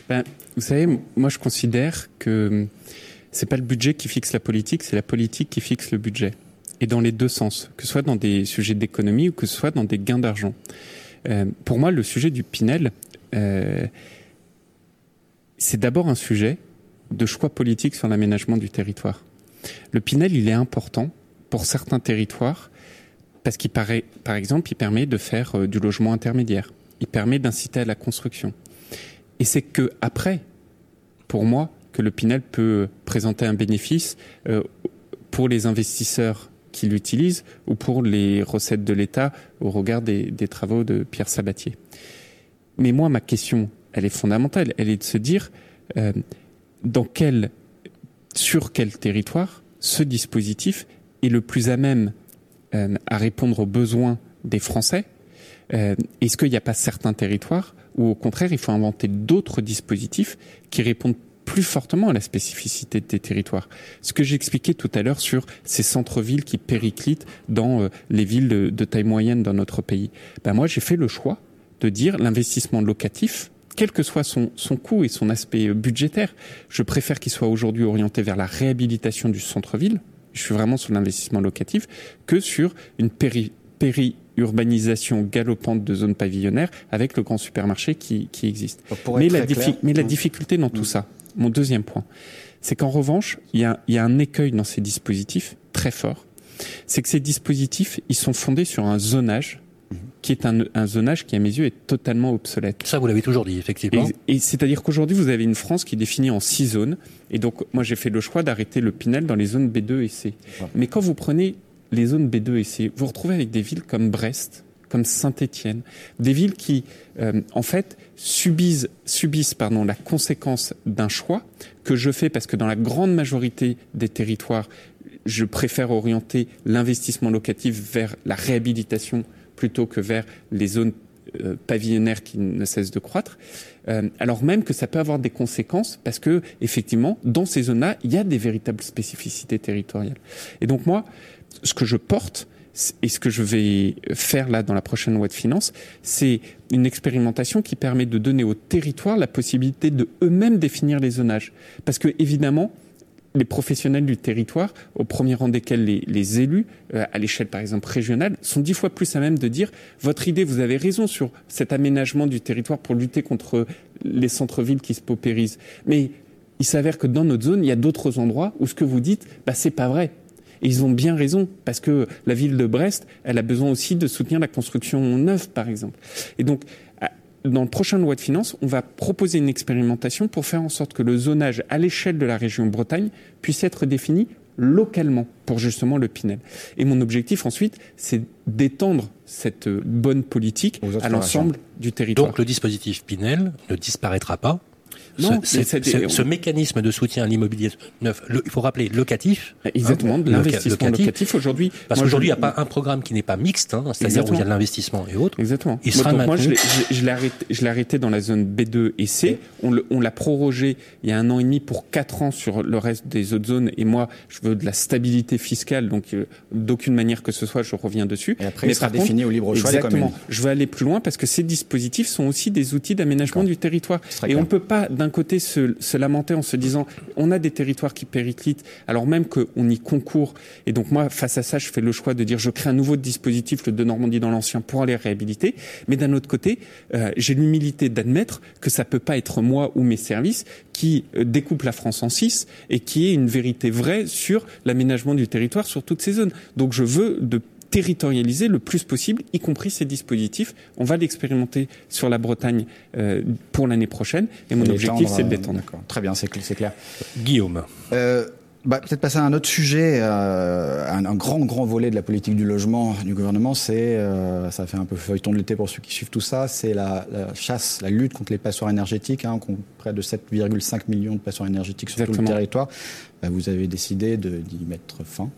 Ben, vous savez, moi je considère que c'est pas le budget qui fixe la politique, c'est la politique qui fixe le budget et dans les deux sens, que ce soit dans des sujets d'économie ou que ce soit dans des gains d'argent. Euh, pour moi, le sujet du Pinel, euh, c'est d'abord un sujet de choix politique sur l'aménagement du territoire. Le Pinel, il est important pour certains territoires parce qu'il paraît, par exemple, il permet de faire euh, du logement intermédiaire. Il permet d'inciter à la construction. Et c'est que après, pour moi, que le Pinel peut présenter un bénéfice euh, pour les investisseurs qui l'utilisent ou pour les recettes de l'État au regard des, travaux de Pierre Sabatier. Mais moi, ma question, elle est fondamentale. Elle est de se dire euh, dans quel, sur quel territoire ce dispositif est le plus à même euh, à répondre aux besoins des Français. Est-ce qu'il n'y a pas certains territoires où, au contraire, il faut inventer d'autres dispositifs qui répondent plus fortement à la spécificité des territoires. Ce que j'expliquais tout à l'heure sur ces centres-villes qui périclitent dans euh, les villes de, taille moyenne dans notre pays. Ben moi, j'ai fait le choix de dire l'investissement locatif, quel que soit son, son coût et son aspect euh, budgétaire, je préfère qu'il soit aujourd'hui orienté vers la réhabilitation du centre-ville, je suis vraiment sur l'investissement locatif, que sur une péri, urbanisation galopante de zones pavillonnaires avec le grand supermarché qui, qui existe. Mais la, mais la, difficulté dans tout ça, mon deuxième point, c'est qu'en revanche, il y, a, il y a un écueil dans ces dispositifs très fort. C'est que ces dispositifs, ils sont fondés sur un zonage qui est un, un, zonage qui, à mes yeux, est totalement obsolète. Ça, vous l'avez toujours dit, effectivement. Et, c'est-à-dire qu'aujourd'hui, vous avez une France qui est définie en six zones. Et donc, moi, j'ai fait le choix d'arrêter le Pinel dans les zones B2 et C. Mais quand vous prenez les zones B2 et C, vous, vous retrouvez avec des villes comme Brest, comme Saint-Étienne, des villes qui, euh, en fait, subissent, la conséquence d'un choix que je fais parce que dans la grande majorité des territoires, je préfère orienter l'investissement locatif vers la réhabilitation plutôt que vers les zones euh, pavillonnaires qui ne cessent de croître, euh, alors même que ça peut avoir des conséquences parce que effectivement, dans ces zones-là, il y a des véritables spécificités territoriales. Et donc moi, ce que je porte, et ce que je vais faire là dans la prochaine loi de finances, c'est une expérimentation qui permet de donner aux territoires la possibilité de eux-mêmes définir les zonages. Parce que évidemment, les professionnels du territoire, au premier rang desquels les, élus, euh, à l'échelle par exemple régionale, sont dix fois plus à même de dire votre idée, vous avez raison sur cet aménagement du territoire pour lutter contre les centres-villes qui se paupérisent. Mais il s'avère que dans notre zone, il y a d'autres endroits où ce que vous dites, bah, c'est pas vrai. Et ils ont bien raison, parce que la ville de Brest, elle a besoin aussi de soutenir la construction neuve, par exemple. Et donc, dans le prochain loi de finances, on va proposer une expérimentation pour faire en sorte que le zonage à l'échelle de la région Bretagne puisse être défini localement pour justement le Pinel. Et mon objectif ensuite, c'est d'étendre cette bonne politique à l'ensemble du territoire. Donc le dispositif Pinel ne disparaîtra pas non, ce, ce, mécanisme de soutien à l'immobilier neuf, il faut rappeler locatif. Exactement, hein, l'investissement locatif, aujourd'hui. Parce qu'aujourd'hui, il n'y a pas un programme qui n'est pas mixte, hein, c'est-à-dire où il y a de l'investissement et autres. Exactement. Il sera moi, je l'ai arrêté, je l'ai arrêté dans la zone B2 et C. On l'a prorogé il y a un an et demi pour quatre ans sur le reste des autres zones. Et moi, je veux de la stabilité fiscale, donc euh, d'aucune manière que ce soit, je reviens dessus. Et après, Mais il sera défini au libre choix exactement, Je veux aller plus loin parce que ces dispositifs sont aussi des outils d'aménagement du territoire. Et on ne peut pas, d'un côté, se, se, lamenter en se disant on a des territoires qui périclitent, alors même qu'on y concourt. Et donc moi, face à ça, je fais le choix de dire je crée un nouveau dispositif, le de Normandie dans l'ancien, pour aller réhabiliter. Mais d'un autre côté, euh, j'ai l'humilité d'admettre que ça peut pas être moi ou mes services qui euh, découpent la France en six et qui est une vérité vraie sur l'aménagement du territoire sur toutes ces zones. Donc je veux de territorialiser le plus possible, y compris ces dispositifs. On va l'expérimenter sur la Bretagne euh, pour l'année prochaine, et mon objectif, c'est de l'étendre. Très bien, c'est clair. Guillaume. Euh, bah, peut-être passer à un autre sujet, euh, un, un, grand grand volet de la politique du logement du gouvernement, c'est euh, ça fait un peu feuilleton de l'été pour ceux qui suivent tout ça, c'est la, la, chasse, la lutte contre les passoires énergétiques, hein, près de 7,5 millions de passoires énergétiques sur Exactement. tout le territoire. Bah, vous avez décidé d'y mettre fin.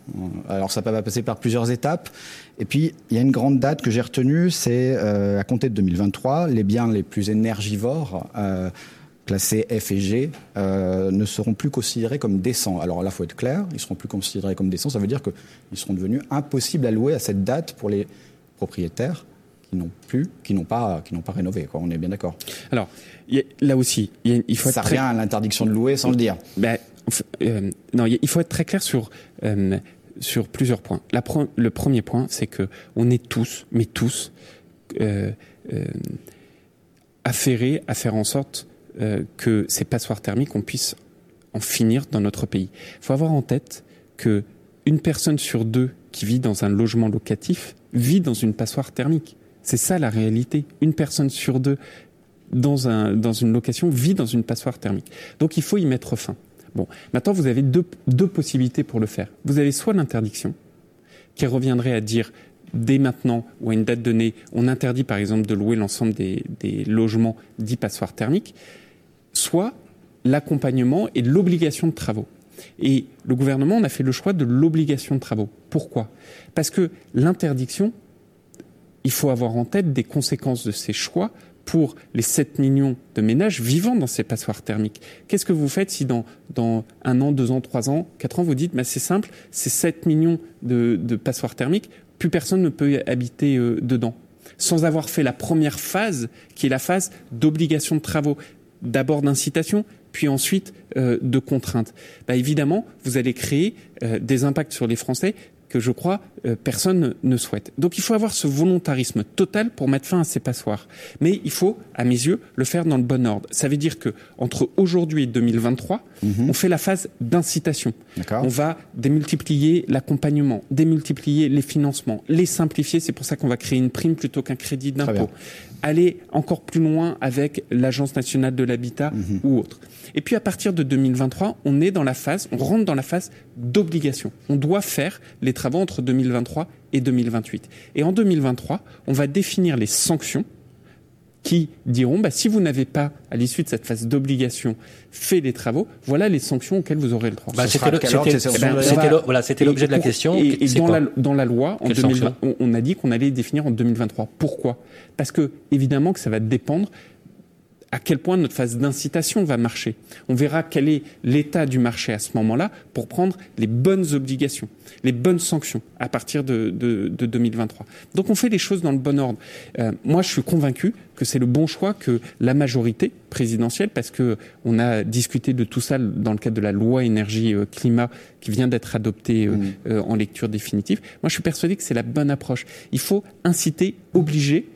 Alors ça va passer par plusieurs étapes. Et puis il y a une grande date que j'ai retenue, c'est euh, à compter de 2023, les biens les plus énergivores. Classés F et G euh, ne seront plus considérés comme décents. Alors là, il faut être clair, ils seront plus considérés comme décents. Ça veut dire qu'ils seront devenus impossibles à louer à cette date pour les propriétaires qui n'ont plus, qui n'ont pas, qui n'ont pas rénové. Quoi. On est bien d'accord. Alors a, là aussi, a, il faut ça être très... revient à l'interdiction de louer sans le dire. Ben, euh, non, il faut être très clair sur euh, sur plusieurs points. La le premier point, c'est que on est tous, mais tous, affairés à faire en sorte euh, que ces passoires thermiques, on puisse en finir dans notre pays. Il faut avoir en tête que une personne sur deux qui vit dans un logement locatif vit dans une passoire thermique. C'est ça la réalité. Une personne sur deux dans, un, dans une location vit dans une passoire thermique. Donc il faut y mettre fin. Bon, maintenant vous avez deux, deux possibilités pour le faire. Vous avez soit l'interdiction, qui reviendrait à dire dès maintenant ou à une date donnée, on interdit par exemple de louer l'ensemble des, logements dits passoires thermiques, soit l'accompagnement et l'obligation de travaux. Et le gouvernement, a fait le choix de l'obligation de travaux. Pourquoi? Parce que l'interdiction, il faut avoir en tête des conséquences de ces choix pour les 7 millions de ménages vivant dans ces passoires thermiques. Qu'est-ce que vous faites si dans, un an, deux ans, trois ans, quatre ans, vous dites, bah, c'est simple, ces 7 millions de, passoires thermiques, plus personne ne peut habiter euh, dedans sans avoir fait la première phase, qui est la phase d'obligation de travaux, d'abord d'incitation, puis ensuite euh, de contrainte. Bah, évidemment, vous allez créer euh, des impacts sur les Français que je crois euh, personne ne souhaite. Donc il faut avoir ce volontarisme total pour mettre fin à ces passoires. Mais il faut, à mes yeux, le faire dans le bon ordre. Ça veut dire que entre aujourd'hui et 2023, mmh. on fait la phase d'incitation. On va démultiplier l'accompagnement, démultiplier les financements, les simplifier. C'est pour ça qu'on va créer une prime plutôt qu'un crédit d'impôt. Aller encore plus loin avec l'Agence nationale de l'habitat mmh. ou autre. Et puis à partir de 2023, on est dans la phase, on rentre dans la phase d'obligation. On doit faire les travaux entre 2023 et 2028. Et en 2023, on va définir les sanctions qui diront bah, si vous n'avez pas, à l'issue de cette phase d'obligation, fait les travaux, voilà les sanctions auxquelles vous aurez le droit. Bah, c'était voilà, l'objet de la question. Et, et dans, la, dans, la, loi, en 2020, on, on a dit qu'on allait définir en 2023. Pourquoi Parce que évidemment que ça va dépendre à quel point notre phase d'incitation va marcher. On verra quel est l'état du marché à ce moment-là pour prendre les bonnes obligations, les bonnes sanctions à partir de, de, de 2023. Donc on fait les choses dans le bon ordre. Euh, moi, je suis convaincu que c'est le bon choix que la majorité présidentielle, parce que on a discuté de tout ça dans le cadre de la loi énergie euh, climat qui vient d'être adoptée euh, mmh. euh, en lecture définitive. Moi, je suis persuadé que c'est la bonne approche. Il faut inciter, obliger,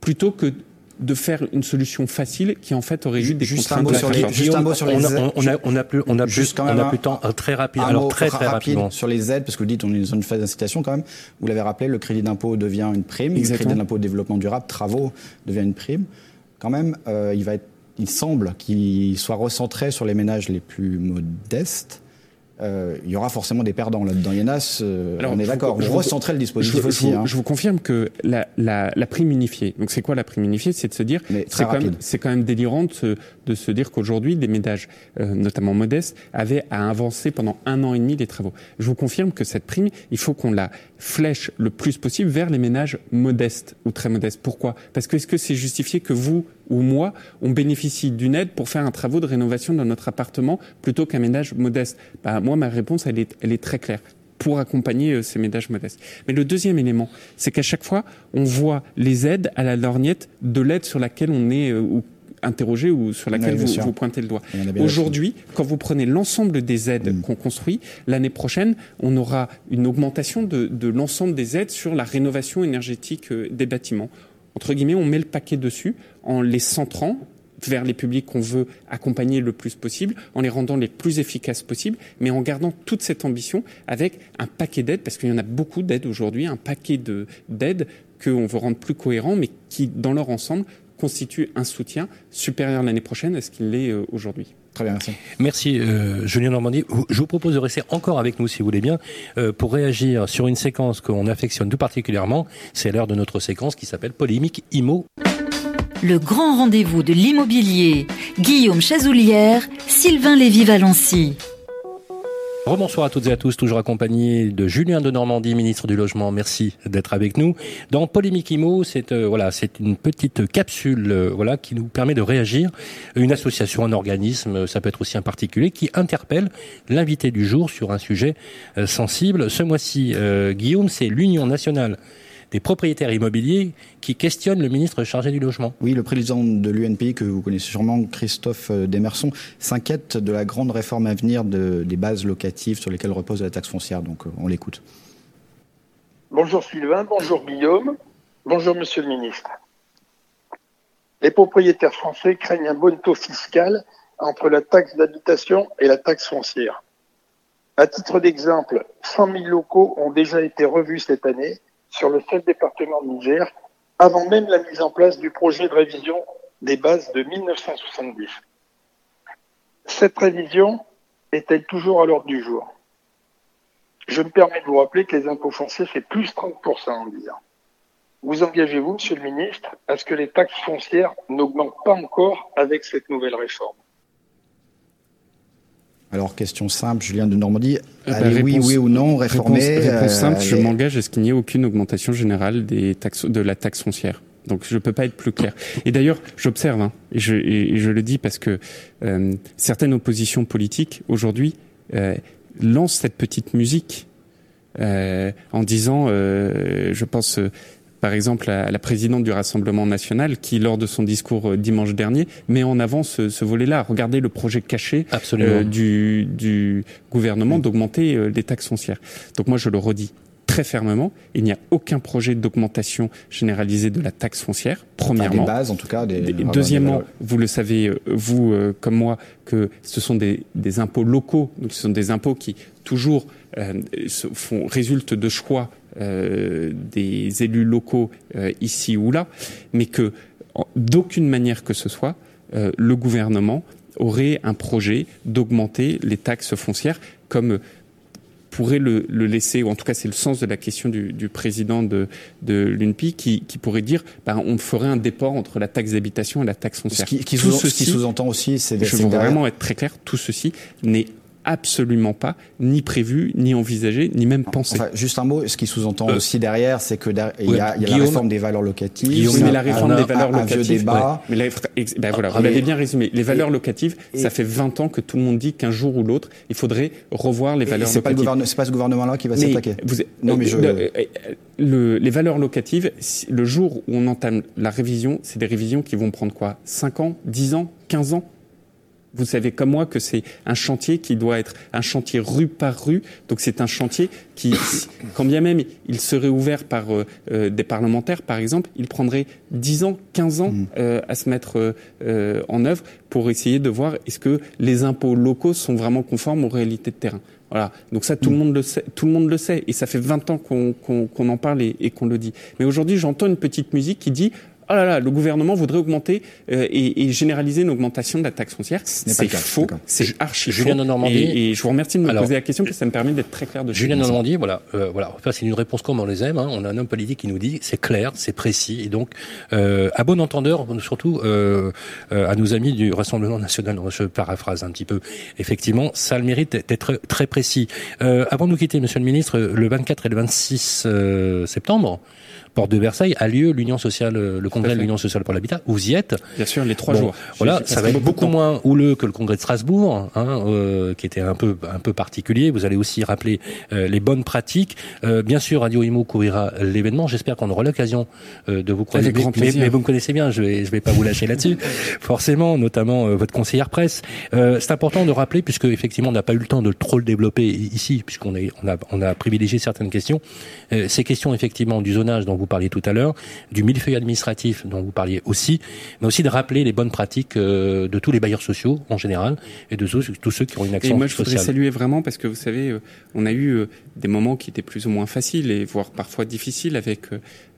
plutôt que de faire une solution facile qui en fait aurait eu des juste contraintes. Un mot sur les, juste un mot sur les on, a, on, a, on a plus, on a plus, on a plus de temps très rapide. Un Alors mot très très rapide rapidement sur les aides parce que vous dites on est dans une phase d'incitation quand même. Vous l'avez rappelé, le crédit d'impôt devient une prime, Exactement. le crédit d'impôt de développement durable, travaux devient une prime. Quand même, euh, il va être, il semble qu'il soit recentré sur les ménages les plus modestes. Euh, il y aura forcément des perdants là-dedans. Il y en a, euh, Alors, on est d'accord. je recentrez le dispositif je, aussi. je- hein. je vous confirme que la, la, la prime unifiée, donc c'est quoi la prime unifiée? C'est de se dire, quand, même- c'est quand même délirant de se, de se dire qu'aujourd'hui, des ménages, euh, notamment modestes, avaient à avancer pendant un an et demi les travaux. Je vous confirme que cette prime, il faut qu'on la flèche le plus possible vers les ménages modestes ou très modestes. Pourquoi? Parce que est-ce que c'est justifié que vous ou moi, on bénéficie d'une aide pour faire un travaux de rénovation dans notre appartement plutôt qu'un ménage modeste? Bah, Moi, ma réponse, elle est, elle est très claire pour accompagner euh, ces ménages modestes. Mais le deuxième élément, c'est qu'à chaque fois, on voit les aides à la lorgnette de l'aide sur laquelle on est euh, ou interrogé ou sur laquelle Oui, vous, pointez le doigt. Aujourd'hui, quand vous prenez l'ensemble des aides Mm. qu'on construit, l'année prochaine, on aura une augmentation de, de l'ensemble des aides sur la rénovation énergétique euh, des bâtiments. Entre guillemets, on met le paquet dessus en les centrant vers les publics qu'on veut accompagner le plus possible, en les rendant les plus efficaces possible, mais en gardant toute cette ambition avec un paquet d'aides, parce qu'il y en a beaucoup d'aides aujourd'hui, un paquet de- d'aides qu'on veut rendre plus cohérents, mais qui, dans leur ensemble, constitue un soutien supérieur l'année prochaine à ce qu'il l'est aujourd'hui. Très bien, merci. Merci, euh, Julien Normandie. Je vous propose de rester encore avec nous, si vous voulez bien, euh, pour réagir sur une séquence qu'on affectionne tout particulièrement. C'est l'heure de notre séquence qui s'appelle Polémique IMO. Le grand rendez-vous de l'immobilier. Guillaume Chazoulière, Sylvain Lévy-Valency. Rebonsoir à toutes et à tous, toujours accompagné de Julien de Normandie, ministre du Logement. Merci d'être avec nous. Dans Polémique IMO, c'est euh, voilà, c'est une petite capsule euh, voilà qui nous permet de réagir. Une association, un organisme, ça peut être aussi un particulier qui interpelle l'invité du jour sur un sujet euh, sensible. Ce mois-ci, Guillaume, c'est l'Union nationale des propriétaires immobiliers qui questionnent le ministre chargé du logement. Oui, le président de l'UNPI, que vous connaissez sûrement, Christophe euh, Demerson, s'inquiète de la grande réforme à venir de, des bases locatives sur lesquelles repose la taxe foncière. Donc euh, on l'écoute. Bonjour Sylvain, bonjour Guillaume, bonjour Monsieur le ministre. Les propriétaires français craignent un bon taux fiscal entre la taxe d'habitation et la taxe foncière. À titre d'exemple, 100 000 locaux ont déjà été revus cette année sur le seul département de Niger, avant même la mise en place du projet de révision des bases de 1970. Cette révision est-elle toujours à l'ordre du jour? Je me permets de vous rappeler que les impôts fonciers, c'est plus 30% en 10 ans. Vous engagez-vous, Monsieur le Ministre, à ce que les taxes foncières n'augmentent pas encore avec cette nouvelle réforme? Alors, question simple, Julien de Normandie. Euh, bah, Allez, oui, oui ou non, réformer Réponse, réponse simple, je m'engage à ce qu'il n'y ait aucune augmentation générale des taxes, de la taxe foncière. Donc je ne peux pas être plus clair. Et d'ailleurs, j'observe, hein, et, je, et, je le dis parce que euh, certaines oppositions politiques aujourd'hui euh, lancent cette petite musique euh, en disant, euh, je pense par exemple à la présidente du Rassemblement national qui, lors de son discours euh, dimanche dernier, met en avant ce, ce volet-là. Regardez le projet caché euh, du, du, gouvernement d'augmenter euh, les taxes foncières. Donc moi, je le redis très fermement, il n'y a aucun projet d'augmentation généralisée de la taxe foncière, premièrement. des bases, en tout cas. Des, deuxièmement, vous le savez, vous comme moi, que ce sont des, des impôts locaux, donc ce sont des impôts qui toujours euh, font, résultent de choix euh, des élus locaux euh, ici ou là, mais que d'aucune manière que ce soit, le gouvernement aurait un projet d'augmenter les taxes foncières comme pourrait le, le, laisser, ou en tout cas c'est le sens de la question du, du président de, de l'UNPI, qui, qui, pourrait dire ben, on ferait un déport entre la taxe d'habitation et la taxe foncière. Ce qui, qui sous-entend aussi, c'est... Je veux vraiment être très clair, tout ceci n'est absolument pas ni prévu, ni envisagé, ni même pensé. Enfin, juste un mot, ce qui sous-entend euh, aussi derrière, c'est que il y, a, y a la réforme des valeurs locatives. Guillaume, mais la réforme des valeurs locatives. débat. mais la, ben voilà, vous l'avez bien résumé. Les valeurs locatives, ça fait 20 ans que tout le monde dit qu'un jour ou l'autre, il faudrait revoir les valeurs locatives. C'est pas, ce gouvernement-là qui va s'attaquer. Non, mais je... Euh, le, les valeurs locatives, le jour où on entame la révision, c'est des révisions qui vont prendre quoi? 5 ans, 10 ans, 15 ans? Vous savez comme moi que c'est un chantier qui doit être un chantier rue par rue. Donc c'est un chantier qui, quand bien même il serait ouvert par euh, euh, des parlementaires, par exemple, il prendrait 10 ans, 15 ans mmh. euh, à se mettre en œuvre pour essayer de voir est-ce que les impôts locaux sont vraiment conformes aux réalités de terrain. Voilà. Donc ça, tout le mmh. monde le sait. Tout le monde le sait, et ça fait 20 ans qu'on en parle et, et qu'on le dit. Mais aujourd'hui, j'entends une petite musique qui dit oh là là, le gouvernement voudrait augmenter euh, et, et, généraliser une augmentation de la taxe foncière. C'est faux, c'est archi Julien faux. De Normandie. Et, et, je vous remercie de me poser la question parce que ça me permet d'être très clair de Julien de Normandie, voilà, euh, voilà. Enfin, c'est une réponse comme on les aime. Hein. On a un homme politique qui nous dit c'est clair, c'est précis, et donc euh, à bon entendeur, surtout euh, euh, à nos amis du Rassemblement national. Je paraphrase un petit peu. Effectivement, ça a le mérite d'être très précis. Euh, avant de nous quitter, Monsieur le Ministre, le 24 et le 26 septembre porte de Versailles a lieu l'Union sociale, euh, le congrès de l'Union sociale pour l'habitat. Vous y êtes. Bien sûr, les trois jours. Voilà, ça va être beaucoup moins houleux que le congrès de Strasbourg, hein, euh, qui était un peu un peu particulier. Vous allez aussi rappeler euh, les bonnes pratiques. Euh, bien sûr, Radio Imo couvrira l'événement. J'espère qu'on aura l'occasion euh, de vous croiser. Mais, mais, vous me connaissez bien, je vais je vais pas vous lâcher là-dessus. Forcément, notamment votre conseillère presse. c'est important de rappeler, puisque effectivement on n'a pas eu le temps de trop le développer ici, puisqu'on est on a on a privilégié certaines questions. ces questions effectivement du zonage dont vous parliez tout à l'heure, du millefeuille administratif dont vous parliez aussi, mais aussi de rappeler les bonnes pratiques euh, de tous les bailleurs sociaux en général et de tous, tous ceux qui ont une action Et moi, je sociale. voudrais saluer vraiment parce que vous savez, euh, on a eu euh, des moments qui étaient plus ou moins faciles et voire parfois difficiles avec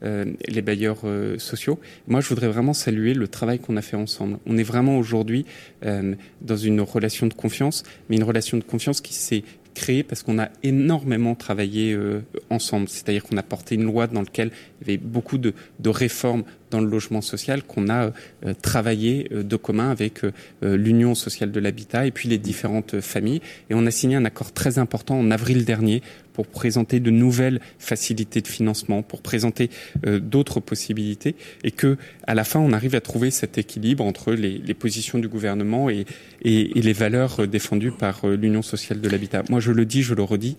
les bailleurs sociaux. Moi, je voudrais vraiment saluer le travail qu'on a fait ensemble. On est vraiment aujourd'hui dans une relation de confiance, mais une relation de confiance qui s'est créée parce qu'on a énormément travaillé euh, ensemble. C'est-à-dire qu'on a porté une loi dans laquelle il y avait beaucoup de, réformes dans le logement social qu'on a euh, travaillé euh, de commun avec l'Union sociale de l'habitat et puis les différentes familles. Et on a signé un accord très important en avril dernier pour présenter de nouvelles facilités de financement, pour présenter euh, d'autres possibilités, et que à la fin on arrive à trouver cet équilibre entre les, positions du gouvernement et, les valeurs euh, défendues par euh, l'Union sociale de l'habitat. Moi, je le dis, je le redis,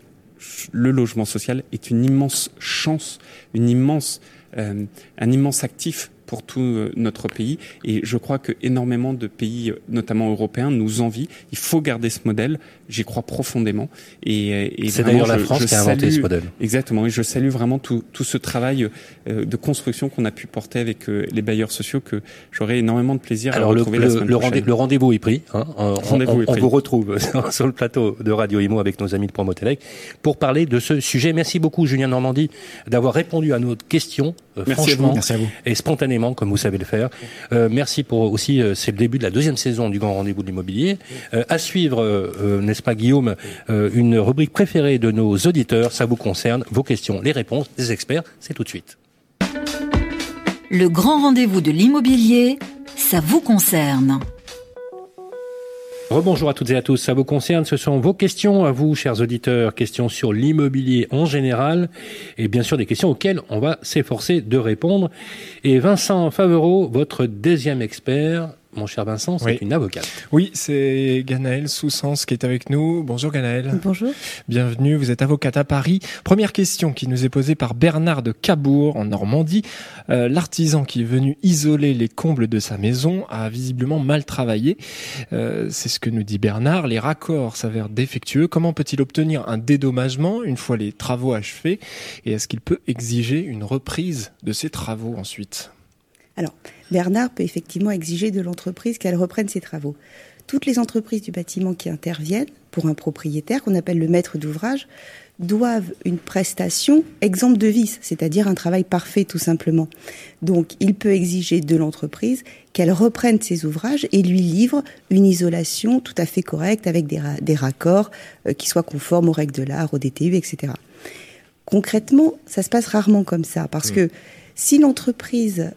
le logement social est une immense chance, une un immense actif pour tout euh, notre pays. Et je crois que énormément de pays, euh, notamment européens, nous envient. Il faut garder ce modèle. J'y crois profondément. Et, euh, et C'est d'ailleurs la France je qui a inventé salue- ce modèle. Exactement. Et je salue vraiment tout, tout ce travail de construction qu'on a pu porter avec les bailleurs sociaux que j'aurai énormément de plaisir Alors à le, retrouver la le, semaine le prochaine. rendez- le rendez-vous est pris. Hein. On, Rendez-vous on- est on pris. vous retrouve sur, le plateau de Radio Imo avec nos amis de Promotelec pour parler de ce sujet. Merci beaucoup Julien Normandie d'avoir répondu à nos questions à franchement vous. Merci à vous. et spontanément comme vous savez le faire. Euh, merci pour aussi euh, c'est le début de la deuxième saison du Grand Rendez-vous de l'immobilier. Euh, à suivre, n'est-ce pas Guillaume, une rubrique préférée de nos auditeurs. Ça vous concerne. Vos questions, les réponses des experts, c'est tout de suite. Le grand rendez-vous de l'immobilier, ça vous concerne. Rebonjour à toutes et à tous, ça vous concerne, ce sont vos questions à vous, chers auditeurs, questions sur l'immobilier en général, et bien sûr des questions auxquelles on va s'efforcer de répondre. Et Vincent Favereau, votre deuxième expert, mon cher Vincent, c'est Oui. une avocate. Oui, c'est Ganaël Soussens qui est avec nous. Bonjour Ganaël. Bonjour. Bienvenue, vous êtes avocate à Paris. Première question qui nous est posée par Bernard de Cabourg en Normandie. Euh, L'artisan qui est venu isoler les combles de sa maison a visiblement mal travaillé. Euh, c'est ce que nous dit Bernard. Les raccords s'avèrent défectueux. Comment peut-il obtenir un dédommagement une fois les travaux achevés? Et est-ce qu'il peut exiger une reprise de ces travaux ensuite? Alors, Bernard peut effectivement exiger de l'entreprise qu'elle reprenne ses travaux. Toutes les entreprises du bâtiment qui interviennent pour un propriétaire, qu'on appelle le maître d'ouvrage, doivent une prestation exemple de vice, c'est-à-dire un travail parfait tout simplement. Donc, il peut exiger de l'entreprise qu'elle reprenne ses ouvrages et lui livre une isolation tout à fait correcte avec des, ra- des raccords euh, qui soient conformes aux règles de l'art, au DTU, etc. Concrètement, ça se passe rarement comme ça, parce Mm. que si l'entreprise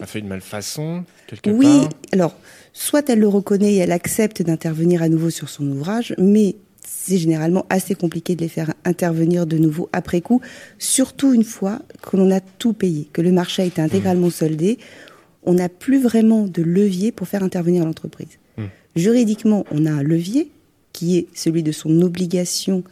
A fait une malfaçon quelque oui, part alors, soit elle le reconnaît et elle accepte d'intervenir à nouveau sur son ouvrage, mais c'est généralement assez compliqué de les faire intervenir de nouveau après coup, surtout une fois que l'on a tout payé, que le marché a été intégralement soldé, on n'a plus vraiment de levier pour faire intervenir l'entreprise. Hmm. Juridiquement, on a un levier qui est celui de son obligation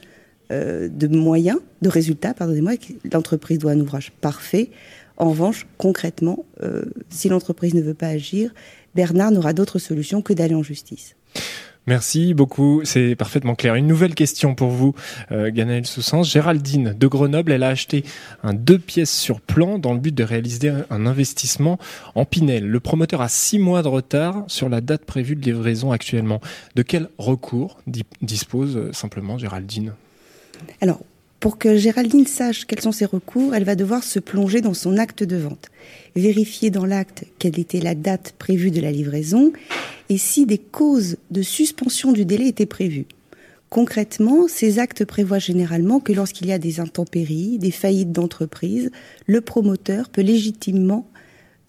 euh, de moyens, de résultats, pardonnez-moi, que l'entreprise doit un ouvrage parfait. En revanche, concrètement, euh, si l'entreprise ne veut pas agir, Bernard n'aura d'autre solution que d'aller en justice. Merci beaucoup, c'est parfaitement clair. Une nouvelle question pour vous, euh, Ganaël Soussens. Géraldine de Grenoble, elle a acheté un deux pièces sur plan dans le but de réaliser un- investissement en Pinel. Le promoteur a six mois de retard sur la date prévue de livraison actuellement. De quel recours di- dispose euh, simplement Géraldine? Alors, pour que Géraldine sache quels sont ses recours, elle va devoir se plonger dans son acte de vente, vérifier dans l'acte quelle était la date prévue de la livraison et si des causes de suspension du délai étaient prévues. Concrètement, ces actes prévoient généralement que lorsqu'il y a des intempéries, des faillites d'entreprise, le promoteur peut légitimement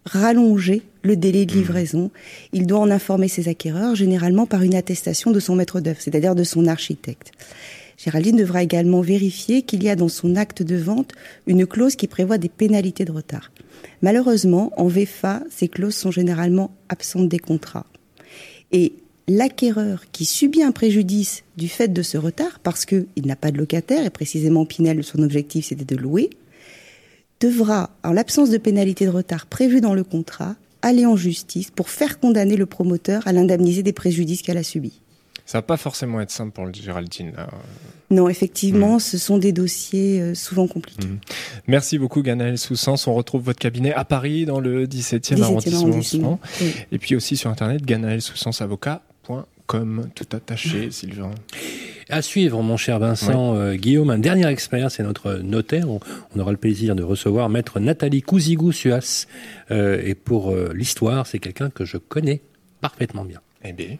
rallonger le délai de livraison. Il doit en informer ses acquéreurs, généralement par une attestation de son maître d'œuvre, c'est-à-dire de son architecte. Géraldine devra également vérifier qu'il y a dans son acte de vente une clause qui prévoit des pénalités de retard. Malheureusement, en VFA, ces clauses sont généralement absentes des contrats. Et l'acquéreur qui subit un préjudice du fait de ce retard, parce qu'il n'a pas de locataire, et précisément Pinel, son objectif c'était de louer, devra, en l'absence de pénalité de retard prévue dans le contrat, aller en justice pour faire condamner le promoteur à l'indemniser des préjudices qu'elle a subis. Ça va pas forcément être simple pour le Géraldine. Là. Non, effectivement, ce sont des dossiers euh, souvent compliqués. Mhm. Merci beaucoup, Ganaël Soussens. On retrouve votre cabinet à Paris, dans le 17e, 17e arrondissement. arrondissement, oui. Et puis aussi sur Internet, ganaelsoussensavocat.com, tout attaché, Sylvain. À suivre, mon cher Vincent euh, Guillaume, un dernier expert, c'est notre notaire. On, on aura le plaisir de recevoir maître Nathalie Cousigou-Suas. Euh, et pour euh, l'histoire, c'est quelqu'un que je connais parfaitement bien. Eh bien.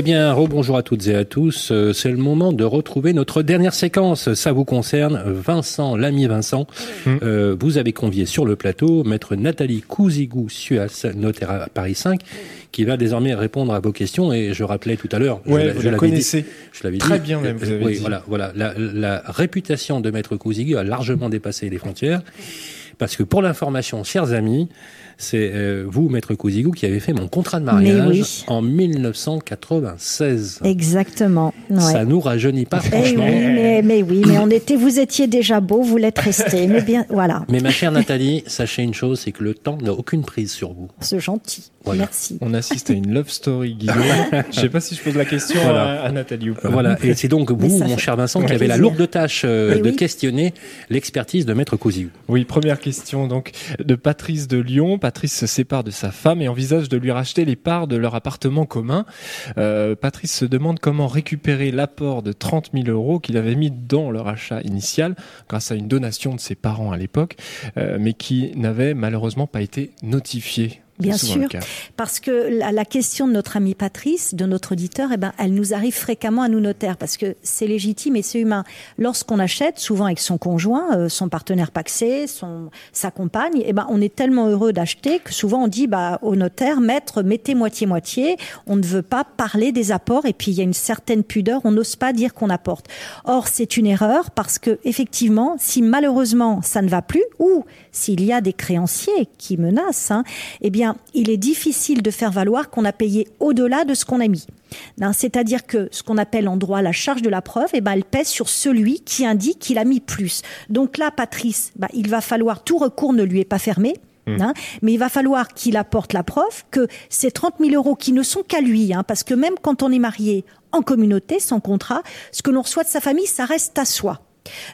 Eh bien, rebonjour à toutes et à tous. Euh, C'est le moment de retrouver notre dernière séquence. Ça vous concerne, Vincent, l'ami Vincent. Euh, vous avez convié sur le plateau maître Nathalie Cousigou-Suas, notaire à Paris 5, qui va désormais répondre à vos questions. Et je rappelais tout à l'heure, je Ouais, l'a- vous je la l'avais dit- connaissez. je l'avais Très dit. bien même, vous avez oui, dit. voilà, voilà. La, la réputation de maître Cousigou a largement dépassé les frontières. Parce que pour l'information, chers amis, c'est euh, vous, maître Cousigou, qui avez fait mon contrat de mariage oui. en 1996. Exactement. ouais. Ça nous rajeunit pas, Eh franchement. oui, mais, mais oui, mais on était, vous étiez déjà beau, vous l'êtes resté. Mais bien, voilà, Mais ma chère Nathalie, sachez une chose, c'est que le temps n'a aucune prise sur vous. c'est gentil. Voilà. Merci. On assiste à une love story, Guillaume. Je sais pas si je pose la question Voilà. à, à Nathalie ou pas. Voilà, et c'est donc vous, mon fait cher Vincent, qui avez la lourde tâche euh, Eh de oui. questionner l'expertise de Maître Cousigou. Oui, première question donc de Patrice de Lyon. Patrice se sépare de sa femme et envisage de lui racheter les parts de leur appartement commun. Euh, Patrice se demande comment récupérer l'apport de 30 000 euros qu'il avait mis dans leur achat initial grâce à une donation de ses parents à l'époque, euh, mais qui n'avait malheureusement pas été notifié. Bien sûr, parce que la, la question de notre ami Patrice, de notre auditeur, eh ben, elle nous arrive fréquemment à nous notaires, parce que c'est légitime et c'est humain. Lorsqu'on achète, souvent avec son conjoint, euh, son partenaire paxé, son, sa compagne, eh ben, on est tellement heureux d'acheter que souvent on dit bah, au notaire, maître, mettez moitié-moitié, on ne veut pas parler des apports, et puis il y a une certaine pudeur, on n'ose pas dire qu'on apporte. Or, c'est une erreur, parce que effectivement, si malheureusement ça ne va plus, ou s'il y a des créanciers qui menacent, hein, eh bien, il est difficile de faire valoir qu'on a payé au-delà de ce qu'on a mis. C'est-à-dire que ce qu'on appelle en droit la charge de la preuve, eh ben, elle pèse sur celui qui indique qu'il a mis plus. Donc là, Patrice, bah, il va falloir, tout recours ne lui est pas fermé, Hein, mais il va falloir qu'il apporte la preuve que ces 30 000 euros qui ne sont qu'à lui, hein, parce que même quand on est marié en communauté, sans contrat, ce que l'on reçoit de sa famille, ça reste à soi.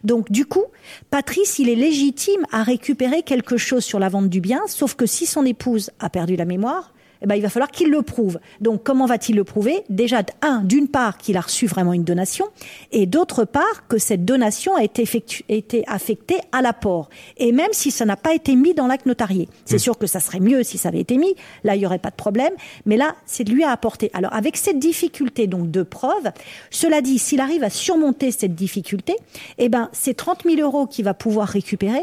Donc du coup, Patrice, il est légitime à récupérer quelque chose sur la vente du bien, sauf que si son épouse a perdu la mémoire, eh ben, il va falloir qu'il le prouve. Donc, comment va-t-il le prouver? Déjà, un, d'une part, qu'il a reçu vraiment une donation, et d'autre part, que cette donation a été, effectu- été affectée à l'apport. Et même si ça n'a pas été mis dans l'acte notarié. C'est sûr que ça serait mieux si ça avait été mis. Là, il n'y aurait pas de problème. Mais là, c'est de lui à apporter. Alors, avec cette difficulté, donc, de preuve, cela dit, s'il arrive à surmonter cette difficulté, eh ben, c'est 30 000 euros qu'il va pouvoir récupérer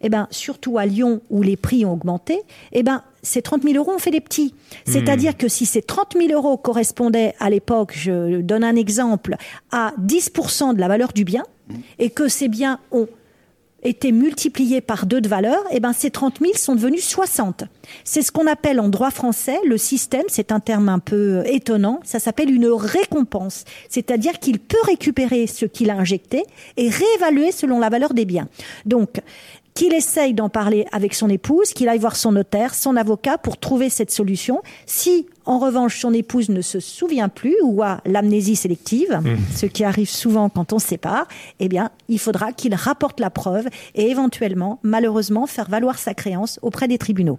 eh ben, surtout à Lyon où les prix ont augmenté, eh ben, ces 30 000 euros ont fait des petits. C'est-à-dire que si ces 30 000 euros correspondaient à l'époque, je donne un exemple, à 10% de la valeur du bien, et que ces biens ont été multipliés par deux de valeur, eh ben, ces 30 000 sont devenus 60. C'est ce qu'on appelle en droit français le système, c'est un terme un peu étonnant, ça s'appelle une récompense. C'est-à-dire qu'il peut récupérer ce qu'il a injecté et réévaluer selon la valeur des biens. Donc, qu'il essaye d'en parler avec son épouse, qu'il aille voir son notaire, son avocat pour trouver cette solution. Si, en revanche, son épouse ne se souvient plus ou a l'amnésie sélective, ce qui arrive souvent quand on se sépare, eh bien, il faudra qu'il rapporte la preuve et éventuellement, malheureusement, faire valoir sa créance auprès des tribunaux.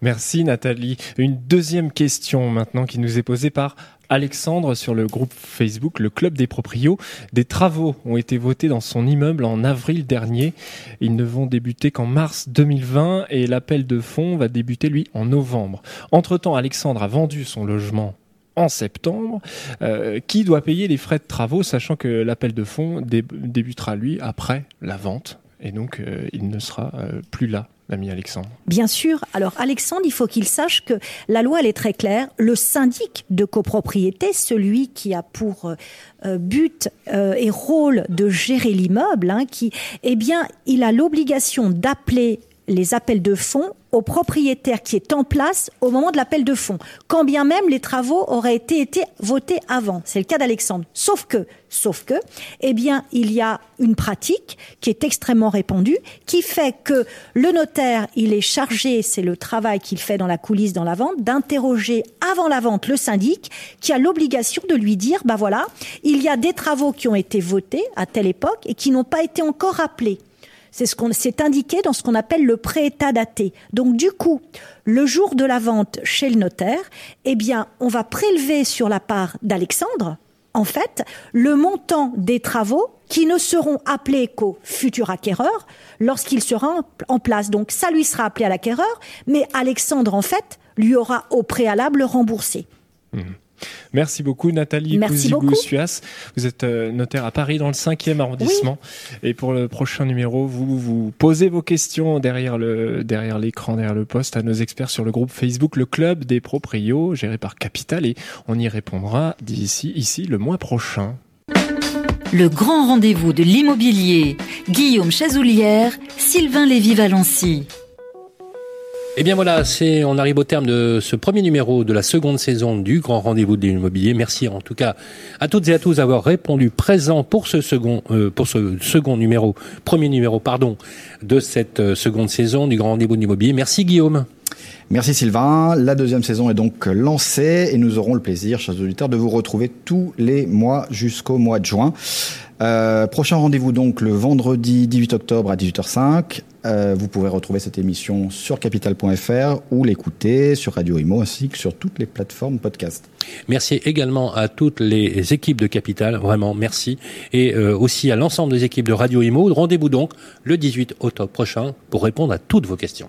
Merci Nathalie. Une deuxième question maintenant qui nous est posée par Alexandre sur le groupe Facebook Le Club des Proprios. Des travaux ont été votés dans son immeuble en avril dernier. Ils ne vont débuter qu'en mars 2020 et l'appel de fonds va débuter lui en novembre. Entre-temps, Alexandre a vendu son logement en septembre. Euh, qui doit payer les frais de travaux, sachant que l'appel de fonds dé- débutera lui après la vente? Et donc euh, il ne sera euh, plus là, Bien sûr. Alors Alexandre, il faut qu'il sache que la loi elle est très claire. Le syndic de copropriété, celui qui a pour euh, but euh, et rôle de gérer l'immeuble, hein, qui, eh bien, il a l'obligation d'appeler les appels de fonds au propriétaire qui est en place au moment de l'appel de fonds, quand bien même les travaux auraient été, votés avant. C'est le cas d'Alexandre. Sauf que, sauf que, eh bien, il y a une pratique qui est extrêmement répandue, qui fait que le notaire, il est chargé, c'est le travail qu'il fait dans la coulisse, dans la vente, d'interroger avant la vente le syndic, qui a l'obligation de lui dire, bah voilà, il y a des travaux qui ont été votés à telle époque et qui n'ont pas été encore appelés. C'est ce qu'on s'est indiqué dans ce qu'on appelle le pré-état daté. Donc du coup, le jour de la vente chez le notaire, eh bien, on va prélever sur la part d'Alexandre, en fait, le montant des travaux qui ne seront appelés qu'au futur acquéreur lorsqu'il sera en- place. Donc ça lui sera appelé à l'acquéreur, mais Alexandre, en fait, lui aura au préalable remboursé. Merci beaucoup Nathalie. Cousigou-Suas. Vous êtes euh, notaire à Paris dans le 5e arrondissement. Et pour le prochain numéro, vous vous posez vos questions derrière le derrière l'écran, derrière le poste à nos experts sur le groupe Facebook Le Club des Proprios, géré par Capital. Et on y répondra d'ici ici le mois prochain. Le grand rendez-vous de l'immobilier. Guillaume Chazoulière, Sylvain Lévy-Valency. Eh bien voilà, c'est on arrive au terme de ce premier numéro de la seconde saison du Grand Rendez-vous de l'immobilier. Merci en tout cas à toutes et à tous d'avoir répondu présent pour ce second euh, pour ce second numéro, premier numéro pardon, de cette euh, seconde saison du Grand Rendez-vous de l'immobilier. Merci Guillaume. Merci Sylvain. La deuxième saison est donc lancée et nous aurons le plaisir, chers auditeurs, de vous retrouver tous les mois jusqu'au mois de juin. Euh, prochain rendez-vous donc le vendredi 18 octobre à 18h05. Euh, vous pourrez retrouver cette émission sur capital.fr ou l'écouter sur Radio Imo ainsi que sur toutes les plateformes podcast. Merci également à toutes les équipes de Capital, vraiment merci, et euh, aussi à l'ensemble des équipes de Radio Imo. Rendez-vous donc le 18 octobre prochain pour répondre à toutes vos questions.